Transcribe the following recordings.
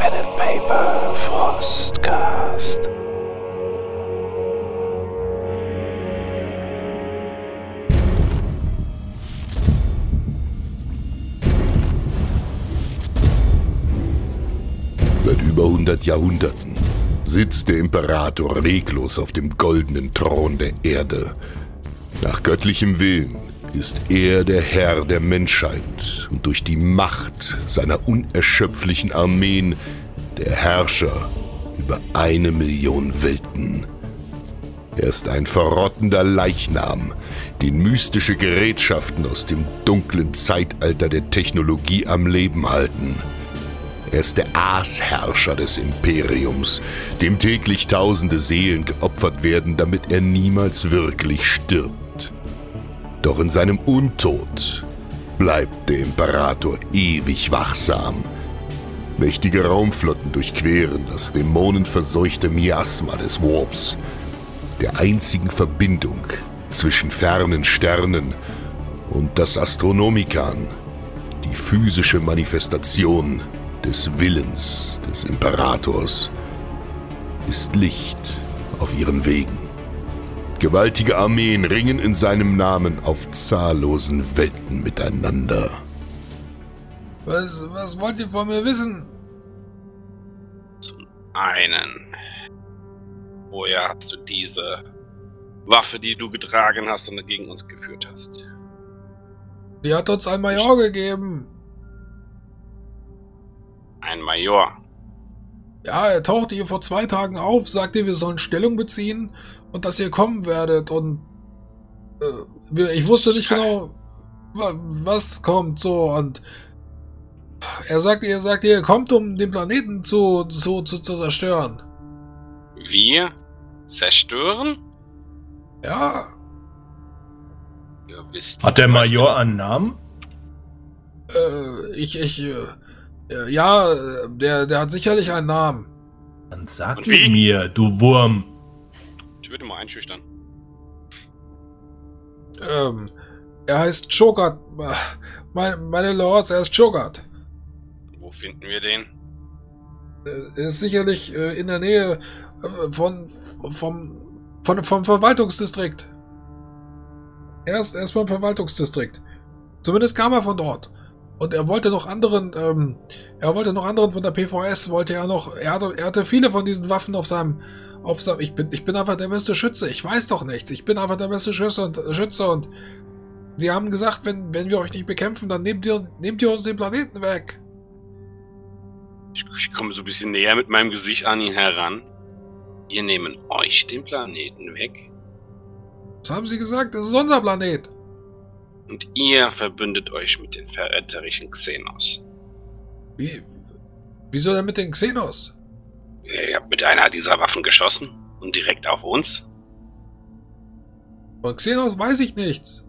Pen and Paper Frostcast. Seit über 100 Jahrhunderten sitzt der Imperator reglos auf dem goldenen Thron der Erde. Nach göttlichem Willen ist er der Herr der Menschheit und durch die Macht seiner unerschöpflichen Armeen der Herrscher über eine Million Welten. Er ist ein verrottender Leichnam, den mystische Gerätschaften aus dem dunklen Zeitalter der Technologie am Leben halten. Er ist der Aasherrscher des Imperiums, dem täglich tausende Seelen geopfert werden, damit er niemals wirklich stirbt. Doch in seinem Untod bleibt der Imperator ewig wachsam. Mächtige Raumflotten durchqueren das dämonenverseuchte Miasma des Warps, der einzigen Verbindung zwischen fernen Sternen und das Astronomikan, die physische Manifestation des Willens des Imperators, ist Licht auf ihren Wegen. Gewaltige Armeen ringen in seinem Namen auf zahllosen Welten miteinander. Was, was wollt ihr von mir wissen? Zum einen, woher hast du diese Waffe, die du getragen hast und gegen uns geführt hast? Die hat uns ein Major gegeben. Ein Major. Ja, er tauchte hier vor zwei Tagen auf, sagte, wir sollen Stellung beziehen und dass ihr kommen werdet und äh, ich wusste nicht genau, wa- was kommt so und er sagte, er sagte, ihr kommt, um den Planeten zu, zu, zu, zu zerstören. Wir zerstören? Ja, Ihr wisst Hat der Major wir- einen Namen? äh, ich, ich, äh, ja, äh, der, der hat sicherlich einen Namen. Dann sag Und ihn mir, du Wurm. Ich würde mal einschüchtern. Ähm, er heißt Chogat. Meine, meine Lords, er ist Chogat. Wo finden wir den? Äh, Er ist sicherlich äh, in der Nähe äh, von, vom, von, vom Verwaltungsdistrikt. Er ist, er ist vom Verwaltungsdistrikt. Zumindest kam er von dort. Und er wollte noch anderen, ähm, er wollte noch anderen von der PVS, wollte er noch, er hatte, er hatte viele von diesen Waffen auf seinem, auf seinem, ich bin, ich bin einfach der beste Schütze, ich weiß doch nichts, ich bin einfach der beste Schütze und, Schütze und sie haben gesagt, wenn, wenn wir euch nicht bekämpfen, dann nehmt ihr, nehmt ihr uns den Planeten weg. Ich, ich komme so ein bisschen näher mit meinem Gesicht an ihn heran. Wir nehmen euch den Planeten weg Was haben sie gesagt? Das ist unser Planet. Und ihr verbündet euch mit den verätterischen Xenos. Wie, wieso denn mit den Xenos? Ihr habt mit einer dieser Waffen geschossen und direkt auf uns. Von Xenos weiß ich nichts.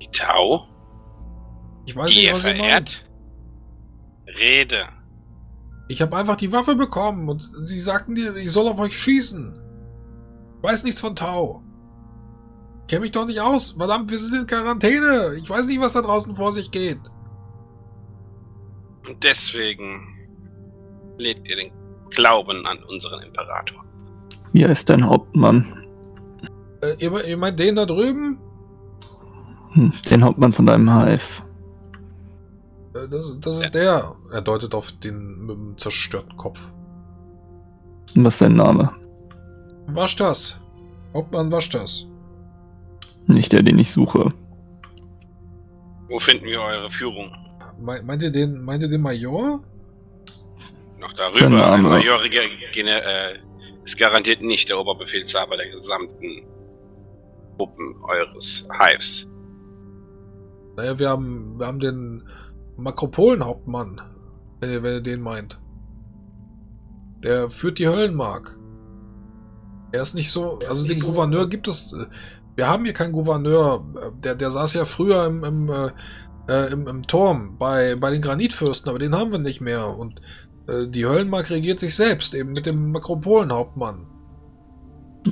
Die Tau, Ich weiß die nicht, was ihr meint. verehrt. Rede. Ich habe einfach die Waffe bekommen und sie sagten dir, ich soll auf euch schießen. Ich weiß nichts von Tau. Ich kenne mich doch nicht aus. Verdammt, wir sind in Quarantäne. Ich weiß nicht, was da draußen vor sich geht. Und deswegen legt ihr den Glauben an unseren Imperator. Wie heißt dein Hauptmann? Äh, ihr, ihr meint den da drüben? Hm, Den Hauptmann von deinem Hive. Äh, das, das ist der. Er deutet auf den mit dem zerstörten Kopf. Und was ist dein Name? Wasch das. Hauptmann, wasch das. Nicht der, den ich suche. Wo finden wir eure Führung? Me meint ihr den, meint ihr den Major? Noch darüber. Ein Major äh, ist garantiert nicht der Oberbefehlshaber der gesamten Gruppen eures Hives. Naja, wir haben, wir haben den Makropolen-Hauptmann, wenn ihr, wenn ihr den meint. Der führt die Höllenmark. Er ist nicht so, also den Gouverneur gibt es, äh, wir haben hier keinen Gouverneur, der, der saß ja früher im, im, äh, äh, im, im Turm bei, bei den Granitfürsten, aber den haben wir nicht mehr und äh, die Höllenmark regiert sich selbst, eben mit dem Makropolen-Hauptmann.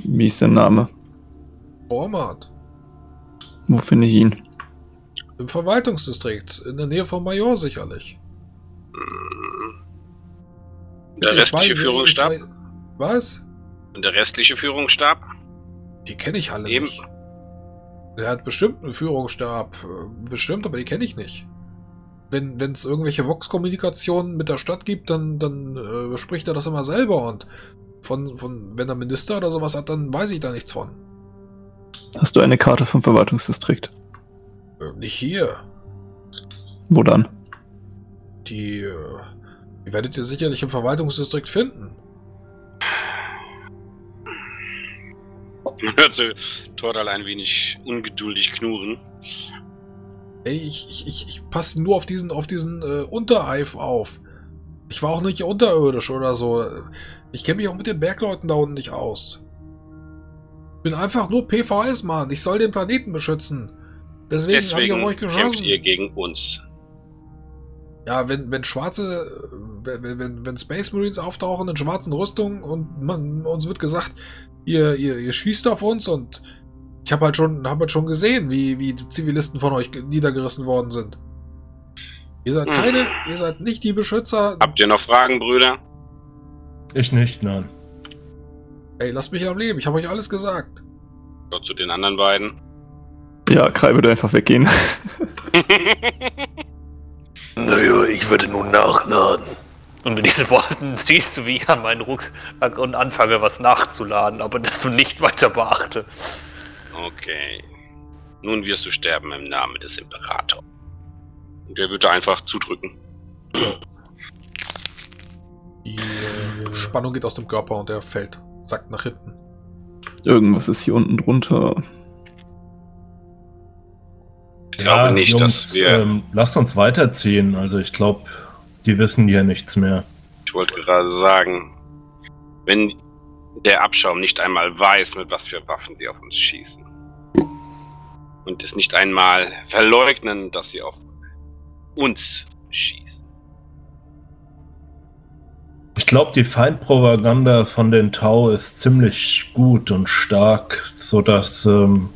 Wie ist dein Name? Bormat. Wo finde ich ihn? Im Verwaltungsdistrikt, in der Nähe vom Major sicherlich. Der Ich restliche weiß- Führungsstab? weiß- Was? Und der restliche Führungsstab? Die kenne ich alle Eben. nicht. Der hat bestimmt einen Führungsstab. äh, Bestimmt, aber die kenne ich nicht. Wenn es irgendwelche Vox-Kommunikationen mit der Stadt gibt, dann, dann äh, spricht er das immer selber. Und von, von, wenn er Minister oder sowas hat, dann weiß ich da nichts von. Hast du eine Karte vom Verwaltungsdistrikt? Äh, nicht hier. Wo dann? Die, äh, die werdet ihr sicherlich im Verwaltungsdistrikt finden. Man hörte Tordal ein wenig ungeduldig knurren. Ey, ich, ich, ich, ich passe nur auf diesen, auf diesen äh, Untereif auf. Ich war auch nicht unterirdisch oder so. Ich kenne mich auch mit den Bergleuten da unten nicht aus. Bin einfach nur PVS-Mann. Ich soll den Planeten beschützen. Deswegen, habe ich Deswegen auf euch geschossen. ihr gegen uns. Ja, wenn, wenn schwarze, äh, wenn, wenn, wenn Space Marines auftauchen in schwarzen Rüstungen und man, uns wird gesagt, ihr, ihr, ihr schießt auf uns und ich habe halt schon, hab halt schon gesehen, wie, wie Zivilisten von euch ge- niedergerissen worden sind. Ihr seid Hm. keine, ihr seid nicht die Beschützer. Habt ihr noch Fragen, Brüder? Ich nicht, nein. Ey, lasst mich am Leben, ich habe euch alles gesagt. Oder zu den anderen beiden? Ja, Krei würde einfach weggehen. Naja, ich würde nun nachladen. Und mit diesen Worten siehst du, wie ich an meinen Rucksack und anfange, was nachzuladen, aber das du nicht weiter beachte. Okay. Nun wirst du sterben im Namen des Imperators. Und der würde einfach zudrücken. Die Spannung geht aus dem Körper und er fällt, sackt nach hinten. Irgendwas ist hier unten drunter. Ich glaube nicht, dass wir. Ähm, lasst uns weiterziehen. Also ich glaube, die wissen ja nichts mehr. Ich wollte gerade sagen, wenn der Abschaum nicht einmal weiß, mit was für Waffen sie auf uns schießen. Und es nicht einmal verleugnen, dass sie auf uns schießen. Ich glaube, die Feindpropaganda von den Tau ist ziemlich gut und stark, sodass ähm,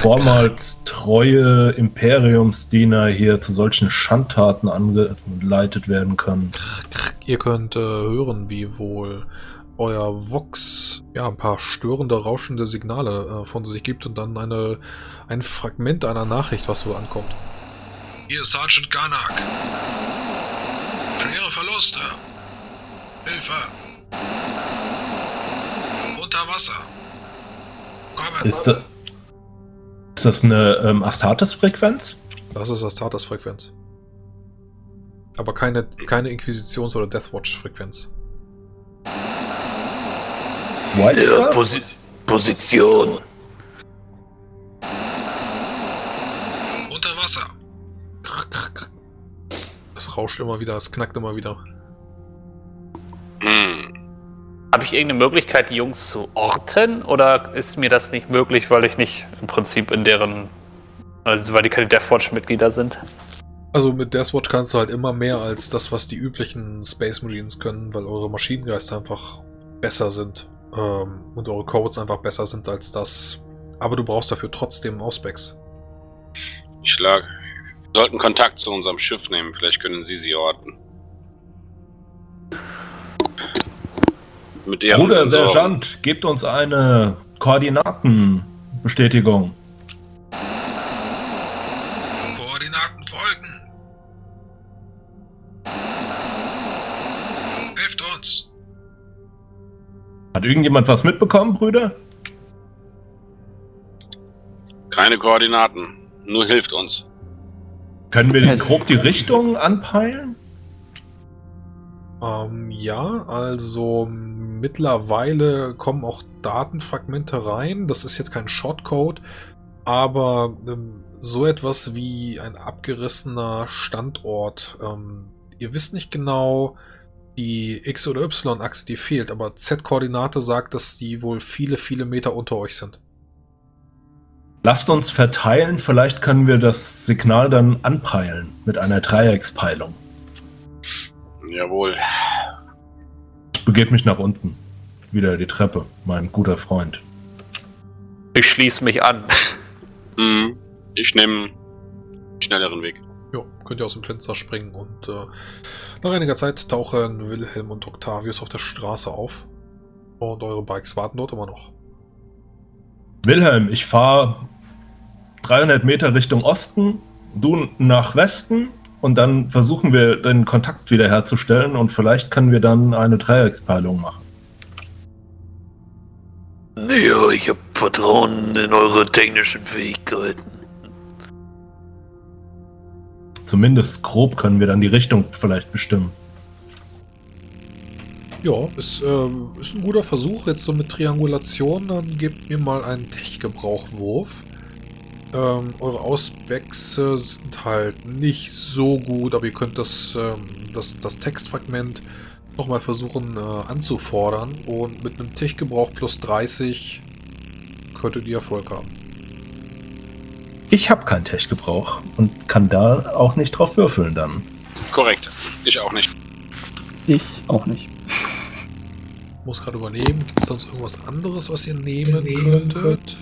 vormals treue Imperiumsdiener hier zu solchen Schandtaten angeleitet werden können. Ihr könnt äh, hören, wie wohl euer Vox ja ein paar störende, rauschende Signale äh, von sich gibt und dann eine, ein Fragment einer Nachricht, was so ankommt. Hier ist Sergeant Garnack. Schwere Verluste. Hilfe. Unter Wasser. Kommen. Ist, da, ist das eine ähm, Astartes-Frequenz? Das ist das Status-Frequenz. Aber keine, keine Inquisitions- oder Deathwatch-Frequenz. Star? Posi Position. Unter Wasser. Es rauscht immer wieder, es knackt immer wieder. Habe ich irgendeine Möglichkeit, die Jungs zu orten? Oder ist mir das nicht möglich, weil ich nicht im Prinzip in deren. Also, weil die keine Deathwatch-Mitglieder sind? Also mit Deathwatch kannst du halt immer mehr als das, was die üblichen Space Marines können, weil eure Maschinengeister einfach besser sind. Ähm, und eure Codes einfach besser sind als das. Aber du brauchst dafür trotzdem Auspex. Ich schlage. Wir sollten Kontakt zu unserem Schiff nehmen. Vielleicht können Sie sie orten. Mit deren Bruder. Sergeant, gebt uns eine Koordinatenbestätigung. Koordinaten folgen. Helft uns. Hat irgendjemand was mitbekommen, Brüder? Keine Koordinaten. Nur hilft uns. Können wir grob die Richtung anpeilen? Ähm, ja, also mittlerweile kommen auch Datenfragmente rein. Das ist jetzt kein Shortcode, aber ähm, so etwas wie ein abgerissener Standort. Ähm, ihr wisst nicht genau die X- oder Y-Achse, die fehlt, aber Z-Koordinate sagt, dass die wohl viele, viele Meter unter euch sind. Lasst uns verteilen, vielleicht können wir das Signal dann anpeilen mit einer Dreieckspeilung. Jawohl. Ich begebe mich nach unten. Wieder die Treppe, mein guter Freund. Ich schließe mich an. Hm. Ich nehme den schnelleren Weg. Ja, könnt ihr aus dem Fenster springen und äh, nach einiger Zeit tauchen Wilhelm und Octavius auf der Straße auf. Und eure Bikes warten dort immer noch. Wilhelm, ich fahre 300 Meter Richtung Osten, du nach Westen und dann versuchen wir den Kontakt wiederherzustellen und vielleicht können wir dann eine Dreieckspeilung machen. Ja, ich habe Vertrauen in eure technischen Fähigkeiten. Zumindest grob können wir dann die Richtung vielleicht bestimmen. Ja, ist, ähm, ist ein guter Versuch. Jetzt so mit Triangulation, dann gebt mir mal einen Tech-Gebrauchwurf. Ähm, eure Auswächse sind halt nicht so gut, aber ihr könnt das, ähm, das, das Textfragment nochmal versuchen äh, anzufordern. Und mit einem Tech-Gebrauch plus 30 könntet ihr Erfolg haben. Ich habe keinen Tech-Gebrauch und kann da auch nicht drauf würfeln dann. Korrekt. Ich auch nicht. Ich auch nicht. Muss gerade überlegen, gibt es sonst irgendwas anderes, was ihr nehmen könntet?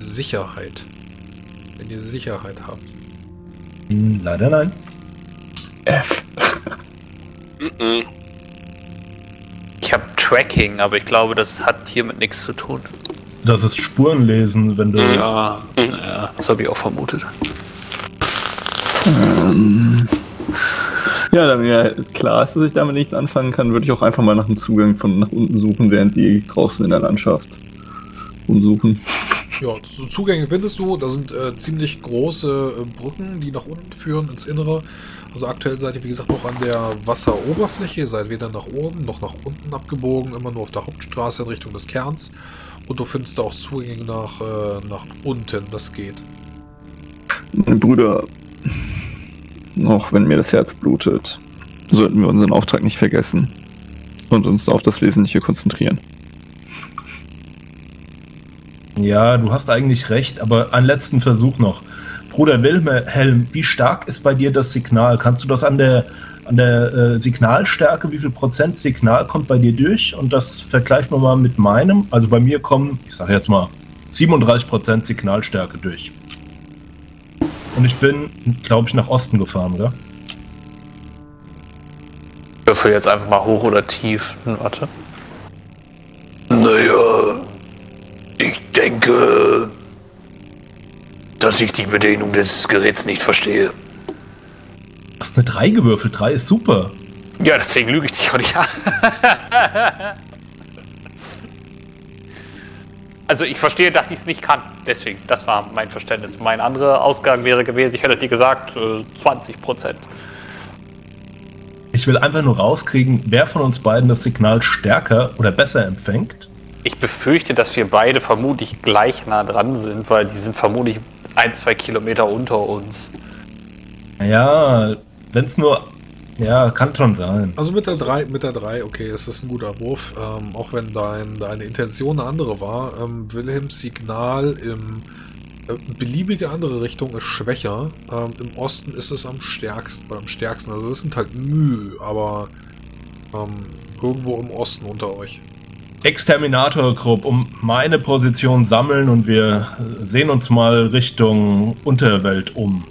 Sicherheit. Wenn ihr Sicherheit habt. Hm, leider nein. F. Mhm. Ich habe Tracking, aber ich glaube, das hat hiermit nichts zu tun. Das ist Spurenlesen, wenn du. Mhm. Ja, ja das habe ich auch vermutet. Ähm, ja, da mir klar ist, dass ich damit nichts anfangen kann, würde ich auch einfach mal nach einem Zugang von nach unten suchen, während die draußen in der Landschaft umsuchen. Ja, so Zugänge findest du. Da sind äh, ziemlich große äh, Brücken, die nach unten führen ins Innere. Also aktuell seid ihr, wie gesagt, noch an der Wasseroberfläche. Seid weder nach oben noch nach unten abgebogen, immer nur auf der Hauptstraße in Richtung des Kerns. Und du findest da auch Zugänge nach, äh, nach unten. Das geht. Meine Brüder, auch wenn mir das Herz blutet, sollten wir unseren Auftrag nicht vergessen und uns auf das Wesentliche konzentrieren. Ja, du hast eigentlich recht, aber einen letzten Versuch noch. Bruder Wilhelm, wie stark ist bei dir das Signal? Kannst du das an der, an der äh, Signalstärke, wie viel Prozent Signal kommt bei dir durch? Und das vergleichen wir mal mit meinem. Also bei mir kommen, ich sage jetzt mal, 37 Prozent Signalstärke durch. Und ich bin, glaube ich, nach Osten gefahren, oder? Ich würfel jetzt einfach mal hoch oder tief. Hm, Warte. Naja, ich denke, dass ich die Bedienung des Geräts nicht verstehe. Du hast eine 3 gewürfelt. 3 ist super. Ja, deswegen lüge ich dich auch nicht an. Also ich verstehe, dass ich es nicht kann. Deswegen, das war mein Verständnis. Mein anderer Ausgang wäre gewesen, ich hätte dir gesagt, äh, 20 Prozent. Ich will einfach nur rauskriegen, wer von uns beiden das Signal stärker oder besser empfängt. Ich befürchte, dass wir beide vermutlich gleich nah dran sind, weil die sind vermutlich ein, zwei Kilometer unter uns. Ja, wenn es nur. Ja, kann schon sein. Also mit der 3, mit der 3, okay, das ist ein guter Wurf. Ähm, auch wenn dein, deine Intention eine andere war. Ähm, Wilhelms Signal im äh, beliebige andere Richtung ist schwächer. Ähm, Im Osten ist es am stärksten, am stärksten. Also das sind halt Mühe, aber ähm, irgendwo im Osten unter euch. Exterminator-Gruppe um meine Position sammeln und wir sehen uns mal Richtung Unterwelt um.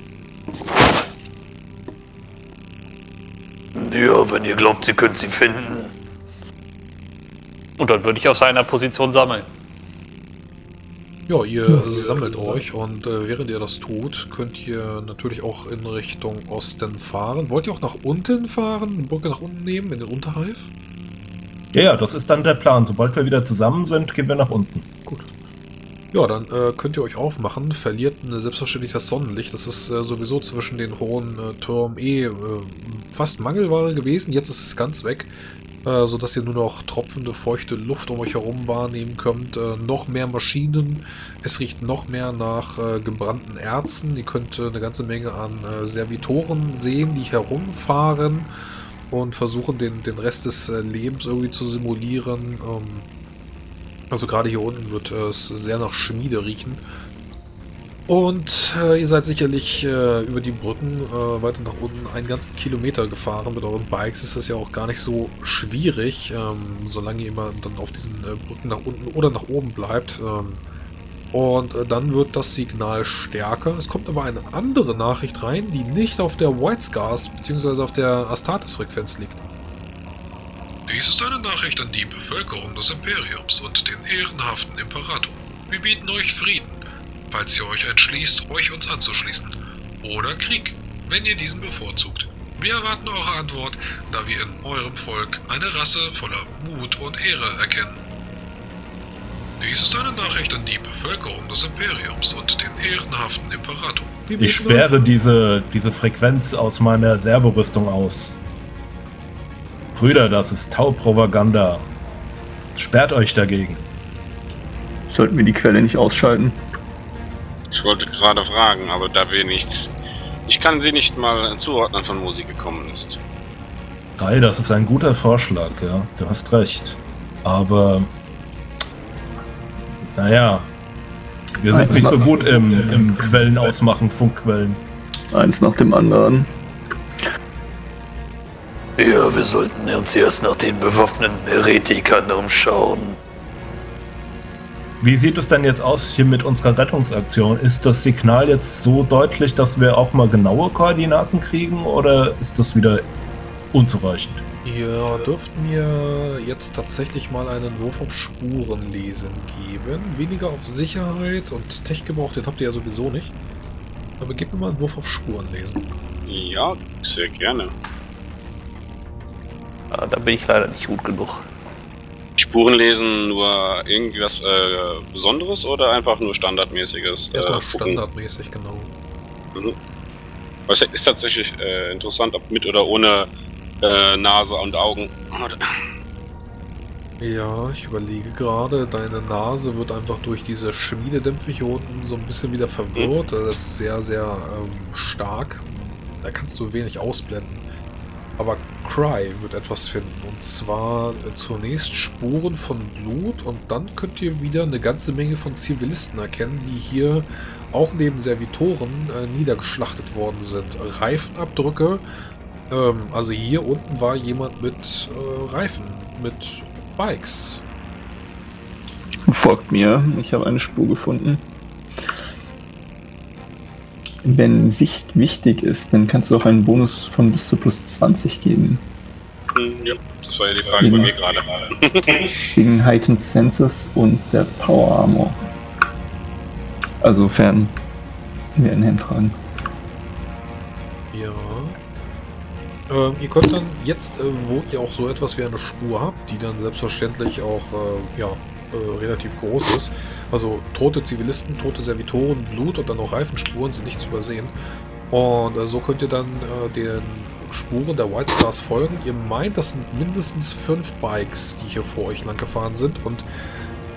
Ja, wenn ihr glaubt, sie können sie finden. Und dann würde ich aus seiner Position sammeln. Ja, ihr sammelt euch und äh, während ihr das tut, könnt ihr natürlich auch in Richtung Osten fahren. Wollt ihr auch nach unten fahren, eine Brücke nach unten nehmen, in den Unterhalf? Ja, ja, das ist dann der Plan. Sobald wir wieder zusammen sind, gehen wir nach unten. Gut. Ja, dann äh, könnt ihr euch aufmachen. Verliert äh, selbstverständlich das Sonnenlicht. Das ist äh, sowieso zwischen den hohen äh, Türmen eh äh, fast Mangelware gewesen. Jetzt ist es ganz weg, äh, sodass ihr nur noch tropfende, feuchte Luft um euch herum wahrnehmen könnt. Äh, noch mehr Maschinen. Es riecht noch mehr nach äh, gebrannten Erzen. Ihr könnt äh, eine ganze Menge an äh, Servitoren sehen, die herumfahren und versuchen, den, den Rest des äh, Lebens irgendwie zu simulieren. Ähm, also gerade hier unten wird äh, es sehr nach Schmiede riechen. Und äh, ihr seid sicherlich äh, über die Brücken weiter nach unten einen ganzen Kilometer gefahren. Mit euren Bikes ist das ja auch gar nicht so schwierig, ähm, solange ihr immer dann auf diesen Brücken nach unten oder nach oben bleibt. Ähm, Und äh, dann wird das Signal stärker. Es kommt aber eine andere Nachricht rein, die nicht auf der White Scars bzw. auf der Astartes-Frequenz liegt. Dies ist eine Nachricht an die Bevölkerung des Imperiums und den ehrenhaften Imperator. Wir bieten euch Frieden, falls ihr euch entschließt, euch uns anzuschließen. Oder Krieg, wenn ihr diesen bevorzugt. Wir erwarten eure Antwort, da wir in eurem Volk eine Rasse voller Mut und Ehre erkennen. Dies ist eine Nachricht an die Bevölkerung des Imperiums und den ehrenhaften Imperator. Ich sperre diese, diese Frequenz aus meiner Servorüstung aus. Brüder, das ist Taupropaganda. Sperrt euch dagegen. Sollten wir die Quelle nicht ausschalten? Ich wollte gerade fragen, aber da wir nicht. Ich kann sie nicht mal zuordnen, von wo sie gekommen ist. Drei, das ist ein guter Vorschlag, ja. Du hast recht. Aber. Naja. Wir sind Eins nicht so gut im, im Quellen ausmachen, Funkquellen. Eins nach dem anderen. Ja, wir sollten uns erst nach den bewaffneten Heretikern umschauen. Wie sieht es denn jetzt aus hier mit unserer Rettungsaktion? Ist das Signal jetzt so deutlich, dass wir auch mal genaue Koordinaten kriegen oder ist das wieder unzureichend? Ihr dürft mir jetzt tatsächlich mal einen Wurf auf Spurenlesen geben. Weniger auf Sicherheit und Tech-Gebrauch, den habt ihr ja sowieso nicht. Aber gebt mir mal einen Wurf auf Spurenlesen. Ja, sehr gerne. Ah, da bin ich leider nicht gut genug. Spuren lesen nur irgendwie was äh, Besonderes oder einfach nur standardmäßiges? Erstmal äh, standardmäßig, genau. Mhm. Weil es ist tatsächlich äh, interessant, ob mit oder ohne äh, Nase und Augen. Ja, ich überlege gerade, deine Nase wird einfach durch diese Schmiededämpfe hier unten so ein bisschen wieder verwirrt. Das ist sehr, sehr ähm, stark. Da kannst du wenig ausblenden. Aber Cry wird etwas finden. Und zwar äh, zunächst Spuren von Blut und dann könnt ihr wieder eine ganze Menge von Zivilisten erkennen, die hier auch neben Servitoren äh, niedergeschlachtet worden sind. Reifenabdrücke. Ähm, also hier unten war jemand mit äh, Reifen, mit Bikes. Folgt mir. Ich habe eine Spur gefunden. Wenn Sicht wichtig ist, dann kannst du auch einen Bonus von bis zu plus 20 geben. Hm, ja, das war ja die Frage bei mir gerade. Gegen Heightened Senses und der Power Armor. Also sofern wir einen Hand tragen. Ähm, ihr könnt dann jetzt, äh, wo ihr auch so etwas wie eine Spur habt, die dann selbstverständlich auch äh, ja, äh, relativ groß ist, also tote Zivilisten, tote Servitoren, Blut und dann auch Reifenspuren sind nicht zu übersehen. Und äh, so könnt ihr dann äh, den Spuren der White Stars folgen. Ihr meint, das sind mindestens fünf Bikes, die hier vor euch lang gefahren sind und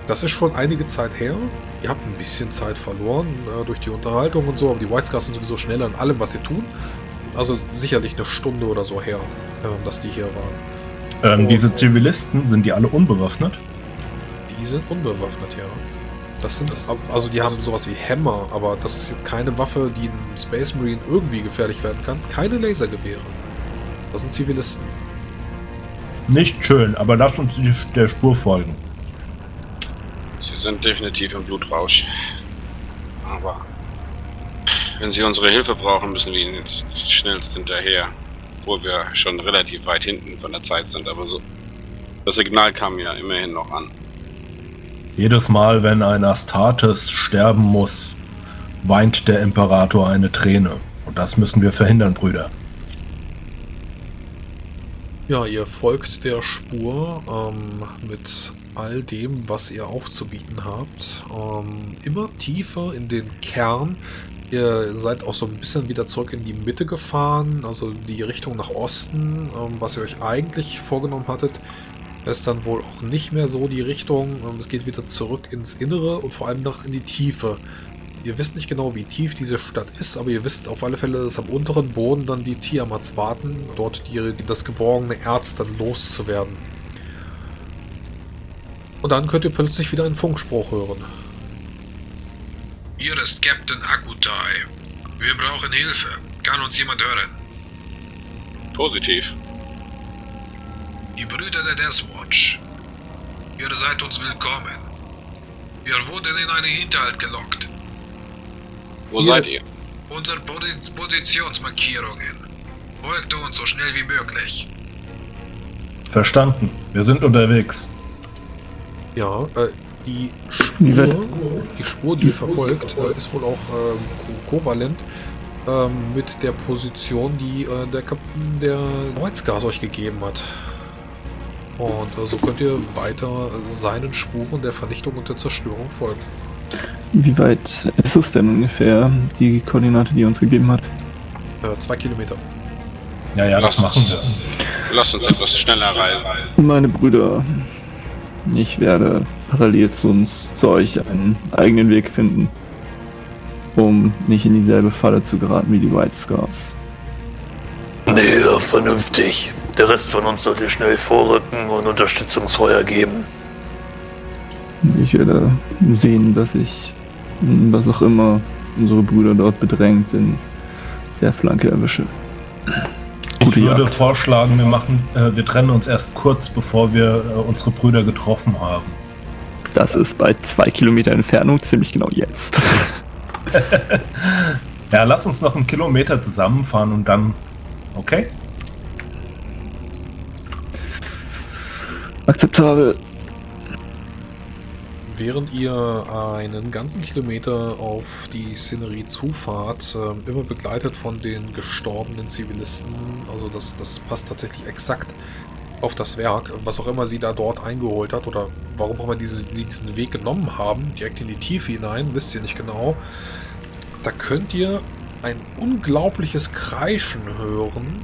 das ist schon einige Zeit her. Ihr habt ein bisschen Zeit verloren äh, durch die Unterhaltung und so, aber die White Scars sind sowieso schneller in allem, was sie tun. Also sicherlich eine Stunde oder so her, ähm, dass die hier waren. Ähm, diese Zivilisten, sind die alle unbewaffnet? Die sind unbewaffnet, ja. Das sind, also die haben sowas wie Hämmer, aber das ist jetzt keine Waffe, die einem Space Marine irgendwie gefährlich werden kann. Keine Lasergewehre. Das sind Zivilisten. Nicht schön, aber lass uns die- der Spur folgen. Sie sind definitiv im Blutrausch. Aber wenn Sie unsere Hilfe brauchen, müssen wir Ihnen jetzt schnellst hinterher. Obwohl wir schon relativ weit hinten von der Zeit sind, aber so. Das Signal kam ja immerhin noch an. Jedes Mal, wenn ein Astartes sterben muss, weint der Imperator eine Träne. Und das müssen wir verhindern, Brüder. Ja, ihr folgt der Spur ähm, mit all dem, was ihr aufzubieten habt. Ähm, immer tiefer in den Kern. Ihr seid auch so ein bisschen wieder zurück in die Mitte gefahren, also die Richtung nach Osten, ähm, was ihr euch eigentlich vorgenommen hattet. Ist dann wohl auch nicht mehr so die Richtung. Ähm, es geht wieder zurück ins Innere und vor allem nach in die Tiefe. Ihr wisst nicht genau, wie tief diese Stadt ist, aber ihr wisst auf alle Fälle, dass am unteren Boden dann die Tiamats warten, dort die, das geborgene Erz dann loszuwerden. Und dann könnt ihr plötzlich wieder einen Funkspruch hören. Hier ist Captain Akutai. Wir brauchen Hilfe. Kann uns jemand hören? Positiv. Die Brüder der Death Watch. Ihr seid uns willkommen. Wir wurden in einen Hinterhalt gelockt. Wo Ihr- seid ihr? Unsere Posi- Positionsmarkierungen. Folgt uns so schnell wie möglich. Verstanden. Wir sind unterwegs. Ja, äh, die Spur, die Spur, die ihr verfolgt, äh, ist wohl auch ähm, ko- kovalent ähm, mit der Position, die äh, der Kapitän der Kreuzgas euch gegeben hat. Und äh, so könnt ihr weiter seinen Spuren der Vernichtung und der Zerstörung folgen. Wie weit ist es denn ungefähr, die Koordinate, die er uns gegeben hat? Äh, zwei Kilometer. Ja, ja, das Lass machen uns- wir. Lasst uns etwas schneller reisen. Meine Brüder, ich werde parallel zu uns, zu euch einen eigenen Weg finden, um nicht in dieselbe Falle zu geraten wie die White Scars. Nee, ja, vernünftig. Der Rest von uns sollte schnell vorrücken und Unterstützungsfeuer geben. Ich werde sehen, dass ich, was auch immer unsere Brüder dort bedrängt, in der Flanke erwische. Ich Gute würde Jagd. vorschlagen, wir machen, äh, wir trennen uns erst kurz, bevor wir äh, unsere Brüder getroffen haben. Das ist bei zwei Kilometer Entfernung ziemlich genau jetzt. Ja, lass uns noch einen Kilometer zusammenfahren und dann. Okay? Akzeptabel. Während ihr einen ganzen Kilometer auf die Szenerie zufahrt, ähm, immer begleitet von den gestorbenen Zivilisten, also das, das passt tatsächlich exakt auf das Werk, was auch immer sie da dort eingeholt hat oder warum auch immer diese, sie diesen Weg genommen haben, direkt in die Tiefe hinein, wisst ihr nicht genau. Da könnt ihr ein unglaubliches Kreischen hören.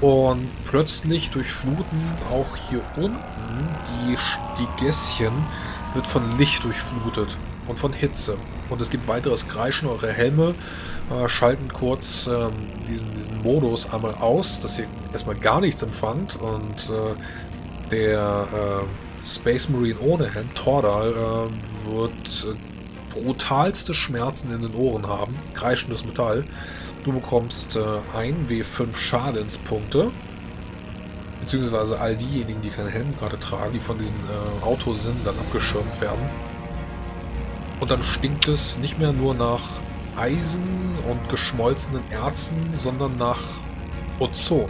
Und plötzlich durchfluten auch hier unten die, die Gässchen wird von Licht durchflutet und von Hitze. Und es gibt weiteres Kreischen. Eure Helme äh, schalten kurz ähm, diesen, diesen Modus einmal aus, dass ihr erstmal gar nichts empfangt. Und äh, der äh, Space Marine ohne Helm, Tordal, äh, wird äh, brutalste Schmerzen in den Ohren haben. Kreischendes Metall. Du bekommst äh, ein W5 Schadenspunkte. Beziehungsweise all diejenigen, die keinen Helm gerade tragen, die von diesen äh, Autosinnen dann abgeschirmt werden. Und dann stinkt es nicht mehr nur nach Eisen und geschmolzenen Erzen, sondern nach Ozon.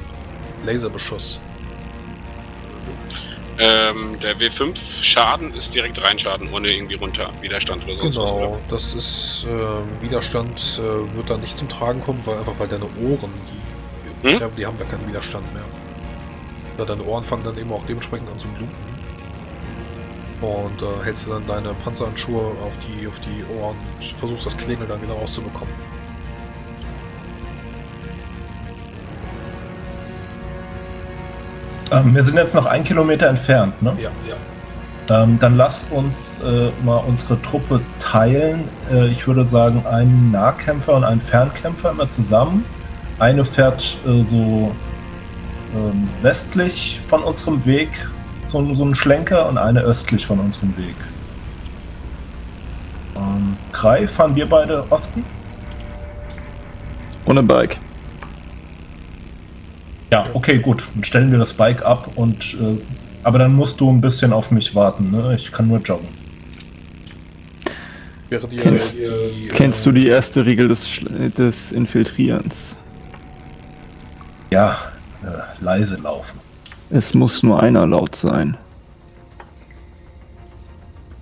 Laserbeschuss. Ähm, der W5 Schaden ist direkt Reinschaden, ohne irgendwie runter. Widerstand oder was. Genau, das ist äh, Widerstand äh, wird da nicht zum Tragen kommen, weil einfach weil deine Ohren, die, Hm? die haben da keinen Widerstand mehr. Ja, deine Ohren fangen dann eben auch dementsprechend an zu bluten. Und äh, hältst du dann deine Panzerhandschuhe auf die, auf die Ohren und versuchst das Klingeln dann wieder rauszubekommen. Ähm, wir sind jetzt noch ein Kilometer entfernt, ne? Ja, ja. Dann, dann lass uns äh, mal unsere Truppe teilen. Äh, ich würde sagen, einen Nahkämpfer und einen Fernkämpfer immer zusammen. Eine fährt äh, so ähm, westlich von unserem Weg, so, so einen Schlenker, und eine östlich von unserem Weg. Ähm, Krei, fahren wir beide Osten? Ohne Bike. Ja, okay, gut. Dann stellen wir das Bike ab und äh, aber dann musst du ein bisschen auf mich warten, ne? Ich kann nur joggen. Kennst- die, äh, Kennst du die erste Regel des, Schl- des Infiltrierens? Ja, äh, leise laufen. Es muss nur einer laut sein.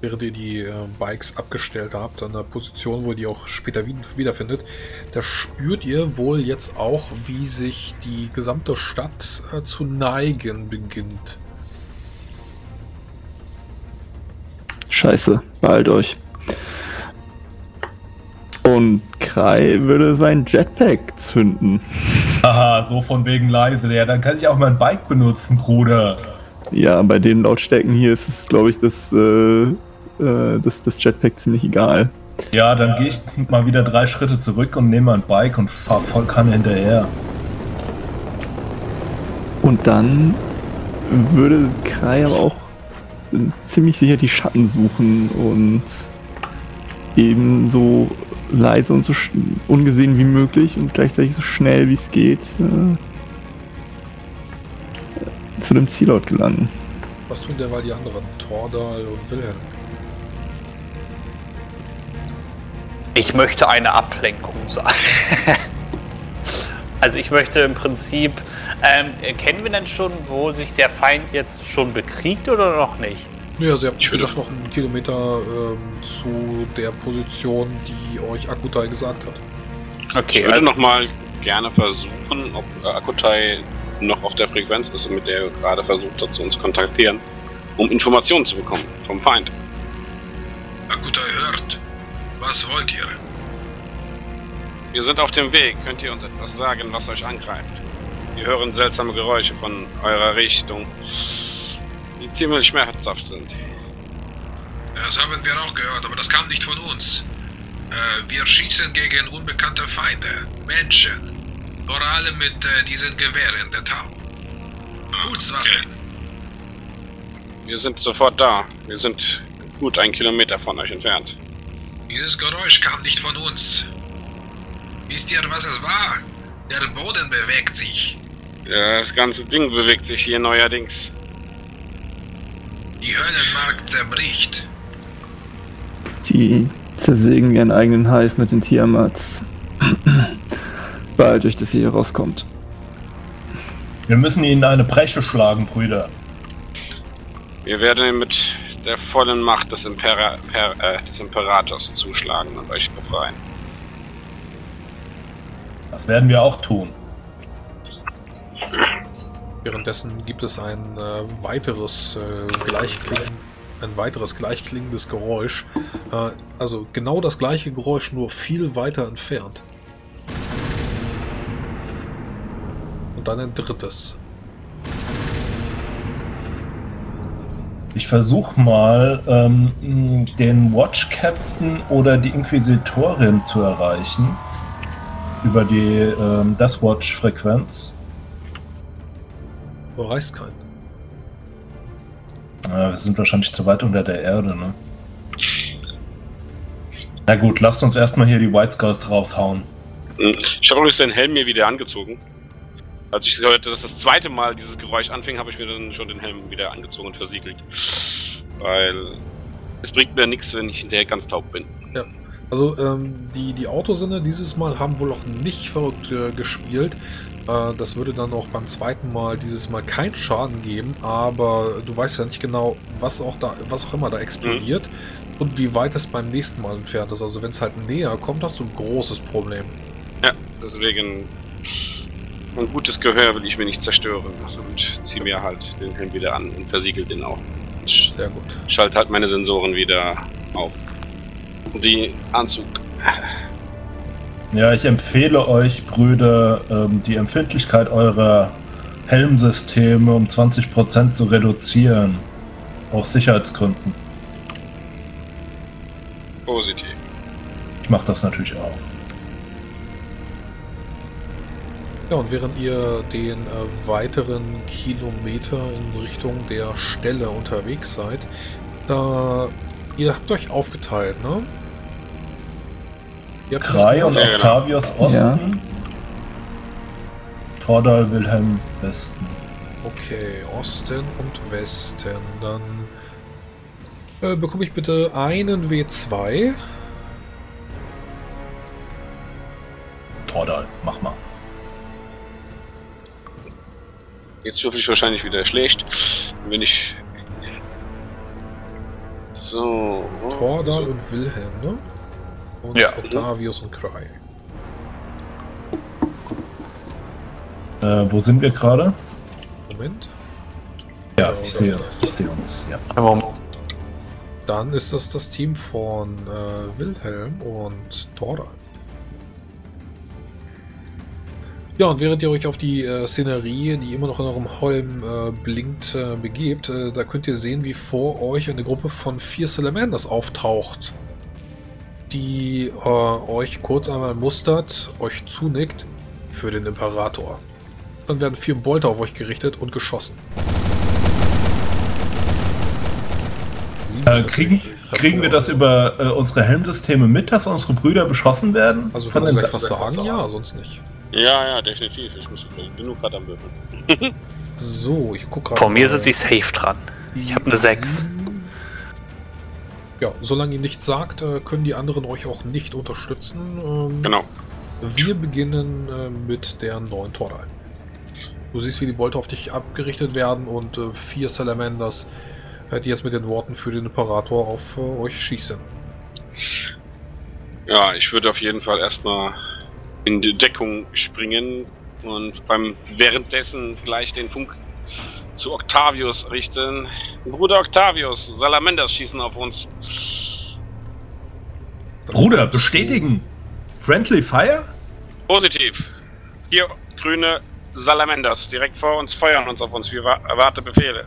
während ihr die äh, Bikes abgestellt habt, an der Position, wo ihr die auch später wi- wiederfindet, da spürt ihr wohl jetzt auch, wie sich die gesamte Stadt äh, zu neigen beginnt. Scheiße, beeilt euch. Und Krei würde sein Jetpack zünden. Haha, so von wegen leise. Ja, dann kann ich auch mein Bike benutzen, Bruder. Ja, bei den Lautstärken hier ist es, glaube ich, das, äh, äh, das, das Jetpack ziemlich egal. Ja, dann gehe ich mal wieder drei Schritte zurück und nehme mein Bike und fahr voll Kanne hinterher. Und dann würde Krei aber auch ziemlich sicher die Schatten suchen und ebenso leise und so ungesehen wie möglich und gleichzeitig so schnell wie es geht äh, zu dem Zielort gelangen. Was tun derweil die anderen? Tordal und Wilhelm. Ich möchte eine Ablenkung sein. also ich möchte im Prinzip. Ähm, kennen wir denn schon, wo sich der Feind jetzt schon bekriegt oder noch nicht? Ja, sie haben Ich würde- gesagt noch einen Kilometer ähm, zu der Position, die euch Akutai gesagt hat. Okay, Ich würde also, nochmal gerne versuchen, ob äh, Akutai noch auf der Frequenz ist, mit der er gerade versucht hat, zu uns kontaktieren, um Informationen zu bekommen vom Feind. Akutai hört. Was wollt ihr? Wir sind auf dem Weg. Könnt ihr uns etwas sagen, was euch angreift? Wir hören seltsame Geräusche von eurer Richtung, die ziemlich schmerzhaft sind. Das haben wir auch gehört, aber das kam nicht von uns. Äh, wir schießen gegen unbekannte Feinde, Menschen. Vor allem mit äh, diesen Gewehren, der Tau. Putzwaffen. Wir sind sofort da. Wir sind gut einen Kilometer von euch entfernt. Dieses Geräusch kam nicht von uns. Wisst ihr, was es war? Der Boden bewegt sich. Ja, Das ganze Ding bewegt sich hier neuerdings. Die Höllenmark zerbricht. Sie zersägen ihren eigenen Hive mit den Tiamats. Beeilt euch, dass ihr hier rauskommt. Wir müssen ihnen eine Breche schlagen, Brüder. Wir werden ihn mit der vollen Macht des, Impera per, äh, des Imperators zuschlagen und euch befreien. Das werden wir auch tun. Währenddessen gibt es ein äh, weiteres äh, gleichklingen, ein weiteres gleichklingendes Geräusch. Äh, also genau das gleiche Geräusch, nur viel weiter entfernt. Und dann ein drittes. Ich versuche mal, ähm, den Watch Captain oder die Inquisitorin zu erreichen. Über die ähm, das Watch-Frequenz. Du erreichst keinen. Ja, wir sind wahrscheinlich zu weit unter der Erde, ne? Na gut, lasst uns erstmal hier die White Skulls raushauen. Ich habe übrigens den Helm mir wieder angezogen. Als ich hörte, dass das zweite Mal dieses Geräusch anfing, habe ich mir dann schon den Helm wieder angezogen und versiegelt. Weil es bringt mir nichts, wenn ich hinterher ganz taub bin. Also ähm, die, die Autosinne dieses Mal haben wohl auch nicht verrückt äh, gespielt. Äh, das würde dann auch beim zweiten Mal dieses Mal keinen Schaden geben, aber du weißt ja nicht genau, was auch da, was auch immer da explodiert und wie weit es beim nächsten Mal entfernt ist. Also wenn es halt näher kommt, hast du ein großes Problem. Ja, deswegen ein gutes Gehör will ich mir nicht zerstören und ziehe mir halt den Helm wieder an und versiegel den auch. Sehr gut. schalte halt meine Sensoren wieder auf. Die Anzug. Ja, ich empfehle euch, Brüder, ähm, die Empfindlichkeit eurer Helmsysteme um 20% zu reduzieren. Aus Sicherheitsgründen. Positiv. Ich mache das natürlich auch. Ja, und während ihr den äh, weiteren Kilometer in Richtung der Stelle unterwegs seid, da ihr habt euch aufgeteilt, ne? Ihr habt Krai und Ja, genau. Octavius Osten. Ja. Tordal Wilhelm Westen. Okay, Osten und Westen. Dann äh, bekomme ich bitte einen W2. Tordal, mach mal. Jetzt würfel ich wahrscheinlich wieder schlecht. Wenn ich. So. Tordal und Wilhelm, ne? Und Ja. Octavius und Krai. Äh, wo sind wir gerade? Moment. Ja, ich sehe, ich sehe uns. Ja. Dann ist das das Team von äh, Wilhelm und Tordal. Ja, und während ihr euch auf die äh, Szenerie, die immer noch in eurem Holm äh, blinkt, äh, begebt, äh, da könnt ihr sehen, wie vor euch eine Gruppe von vier Salamanders auftaucht, die äh, euch kurz einmal mustert, euch zunickt für den Imperator. Dann werden vier Bolter auf euch gerichtet und geschossen. Äh, kriegen, kriegen wir das über äh, unsere Helmsysteme mit, dass unsere Brüder beschossen werden? Also Von kannst du den gleich was sagen? Ja, sonst nicht. Ja, ja, definitiv. Ich muss ich bin nur gerade am Würfeln. So, ich gucke gerade. von mir sind sie safe dran. Ich habe eine 6. Ja, solange ihr nichts sagt, äh, können die anderen euch auch nicht unterstützen. Ähm, Genau. Wir beginnen äh, mit der neuen Tordal. Du siehst, wie die Bolter auf dich abgerichtet werden und äh, vier Salamanders, äh, die jetzt mit den Worten für den Imperator auf äh, euch schießen. Ja, ich würde auf jeden Fall erstmal in die Deckung springen und beim währenddessen gleich den Funk zu Octavius richten. Bruder Octavius, Salamanders schießen auf uns. Bruder, bestätigen. Friendly Fire? Positiv. Vier grüne Salamanders direkt vor uns feuern uns auf uns. Wir wa- erwarte Befehle.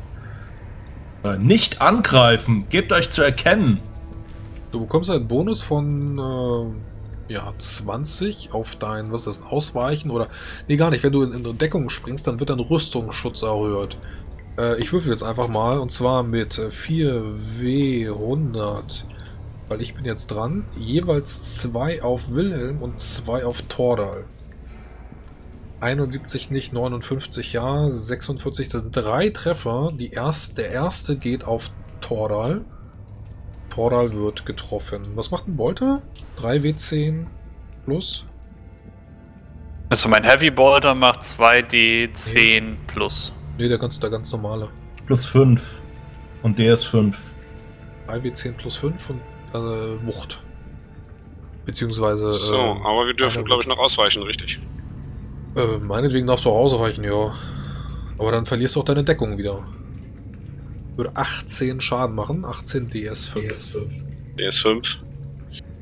Äh, Nicht angreifen. Gebt euch zu erkennen. Du bekommst einen Bonus von äh, ja, 20 auf dein, was ist das, Ausweichen oder. Nee, gar nicht. Wenn du in, in Deckung springst, dann wird dein Rüstungsschutz erhöht. Äh, ich würfel jetzt einfach mal und zwar mit äh, 4W100. Weil ich bin jetzt dran. Jeweils zwei auf Wilhelm und zwei auf Tordal. 71 nicht, 59 ja, 46, das sind drei Treffer. Die erst, der erste geht auf Tordal. Tordal wird getroffen. Was macht ein Bolter? 3W10 plus. Also mein Heavy Bolter macht 2D10 plus. Ne, der ganz, der ganz normale. Plus 5. Und der ist 5. 3W10 plus 5 und äh, Wucht. Beziehungsweise. So, äh, aber wir dürfen, glaube ich, noch ausweichen, richtig? Äh, meinetwegen darfst du auch ausweichen, ja. Aber dann verlierst du auch deine Deckung wieder. Würde 18 Schaden machen. 18 DS5. Der ist 5.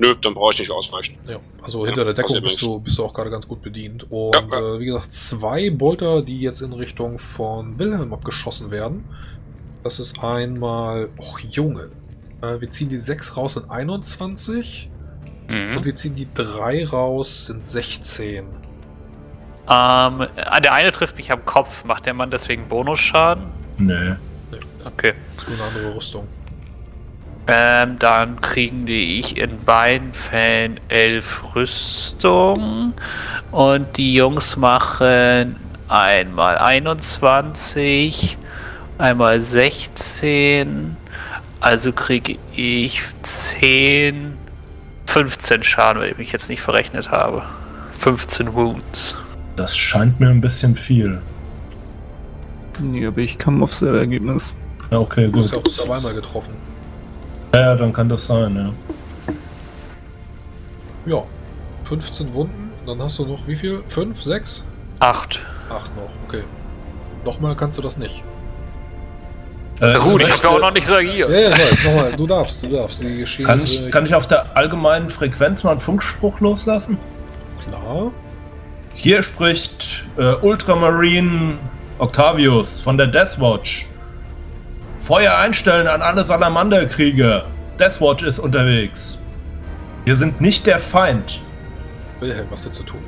Nö, dann brauche ich nicht ausweichen. Ja, also Ja, hinter der Deckung bist du, bist du auch gerade ganz gut bedient. Und Ja, ja. Äh, wie gesagt, zwei Bolter, die jetzt in Richtung von Wilhelm abgeschossen werden. Das ist einmal. Och, Junge. Äh, wir ziehen die 6 raus in 21. Und Mhm. wir ziehen die 3 raus sind 16. Ähm, ah, der eine trifft mich am Kopf. Macht der Mann deswegen Bonusschaden? Nee. Okay. Das ist nur eine andere Rüstung. Ähm, dann kriegen die ich in beiden Fällen 11 Rüstung. Und die Jungs machen einmal 21, einmal 16. Also kriege ich 10, 15 Schaden, wenn ich mich jetzt nicht verrechnet habe. 15 Wounds. Das scheint mir ein bisschen viel. Nee, aber ich kam auf selbe Ergebnis. Ja, okay, Du hast gut. ja auch zweimal getroffen. Ja, ja, dann kann das sein, ja. Ja. 15 Wunden. Dann hast du noch wie viel? 5, 6? 8. 8 noch, okay. Nochmal kannst du das nicht. Äh, Gut, ich habe ja auch noch nicht reagiert. Ja, ja, weiß. Nochmal, du darfst, du darfst. Die Kann ich, kann ich auf der allgemeinen Frequenz mal einen Funkspruch loslassen? Klar. Hier spricht äh, Ultramarine Octavius von der Deathwatch. Feuer einstellen an alle Salamanderkrieger. Deathwatch ist unterwegs. Wir sind nicht der Feind. Wilhelm, was willst du tun?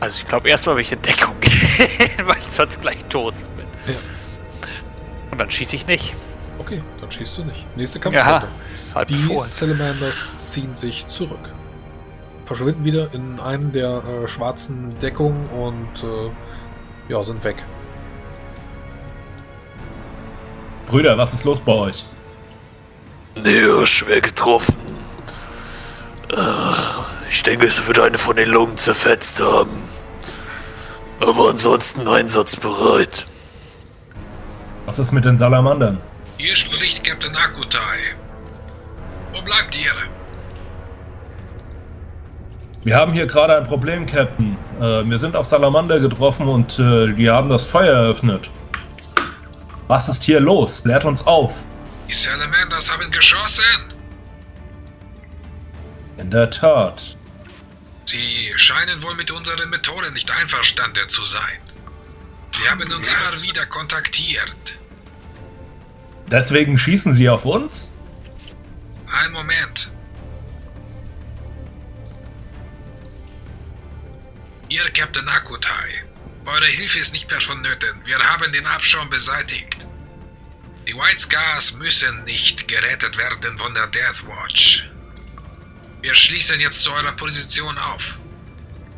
Also ich glaube erstmal, welche Deckung gehen, weil ich sonst gleich toast bin. Ja. Und dann schieße ich nicht. Okay, dann schießt du nicht. Nächste Kampfrunde. ist halb Die vor. Salamanders ziehen sich zurück. Verschwinden wieder in einem der äh, schwarzen Deckungen und äh, ja, sind weg. Brüder, was ist los bei euch? Der schwer getroffen. Äh, Ich denke, es wird eine von den Lungen zerfetzt haben. Aber ansonsten einsatzbereit. Was ist mit den Salamandern? Hier spricht Captain Akutai. Wo bleibt ihr? Wir haben hier gerade ein Problem, Captain. Äh, wir sind auf Salamander getroffen und äh, die haben das Feuer eröffnet. Was ist hier los? Klärt uns auf. Die Salamanders haben geschossen. In der Tat. Sie scheinen wohl mit unseren Methoden nicht einverstanden zu sein. Sie haben uns immer wieder kontaktiert. Deswegen schießen sie auf uns? Ein Moment. Ihr Captain Akutai. Eure Hilfe ist nicht mehr vonnöten. Wir haben den Abschaum beseitigt. Die White Scars müssen nicht gerettet werden von der Death Watch. Wir schließen jetzt zu eurer Position auf.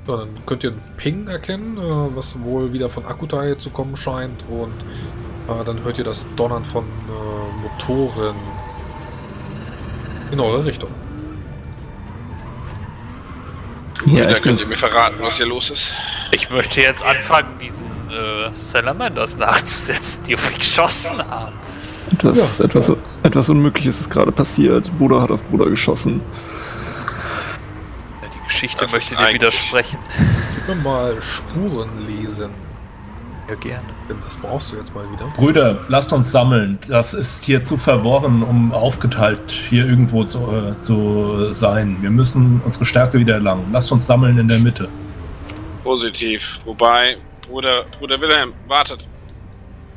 Ja, dann könnt ihr einen Ping erkennen, äh, was wohl wieder von Akutai zu kommen scheint und äh, dann hört ihr das Donnern von äh, Motoren in eure Richtung. Ja, da ich könnt ihr mir verraten, was hier los ist. Ich möchte jetzt anfangen, diesen äh, Salamanders nachzusetzen, die auf mich geschossen haben. etwas, Ja, etwas, etwas Unmögliches ist gerade passiert. Bruder hat auf Bruder geschossen. Ja, Die Geschichte Das möchte dir widersprechen. Gib mir mal Spuren lesen. Ja, gerne. Denn das brauchst du jetzt mal wieder. Brüder, lasst uns sammeln. Das ist hier zu verworren, um aufgeteilt hier irgendwo zu, äh, zu sein. Wir müssen unsere Stärke wieder erlangen. Lasst uns sammeln in der Mitte. Positiv. Wobei, Bruder, Bruder Wilhelm, wartet.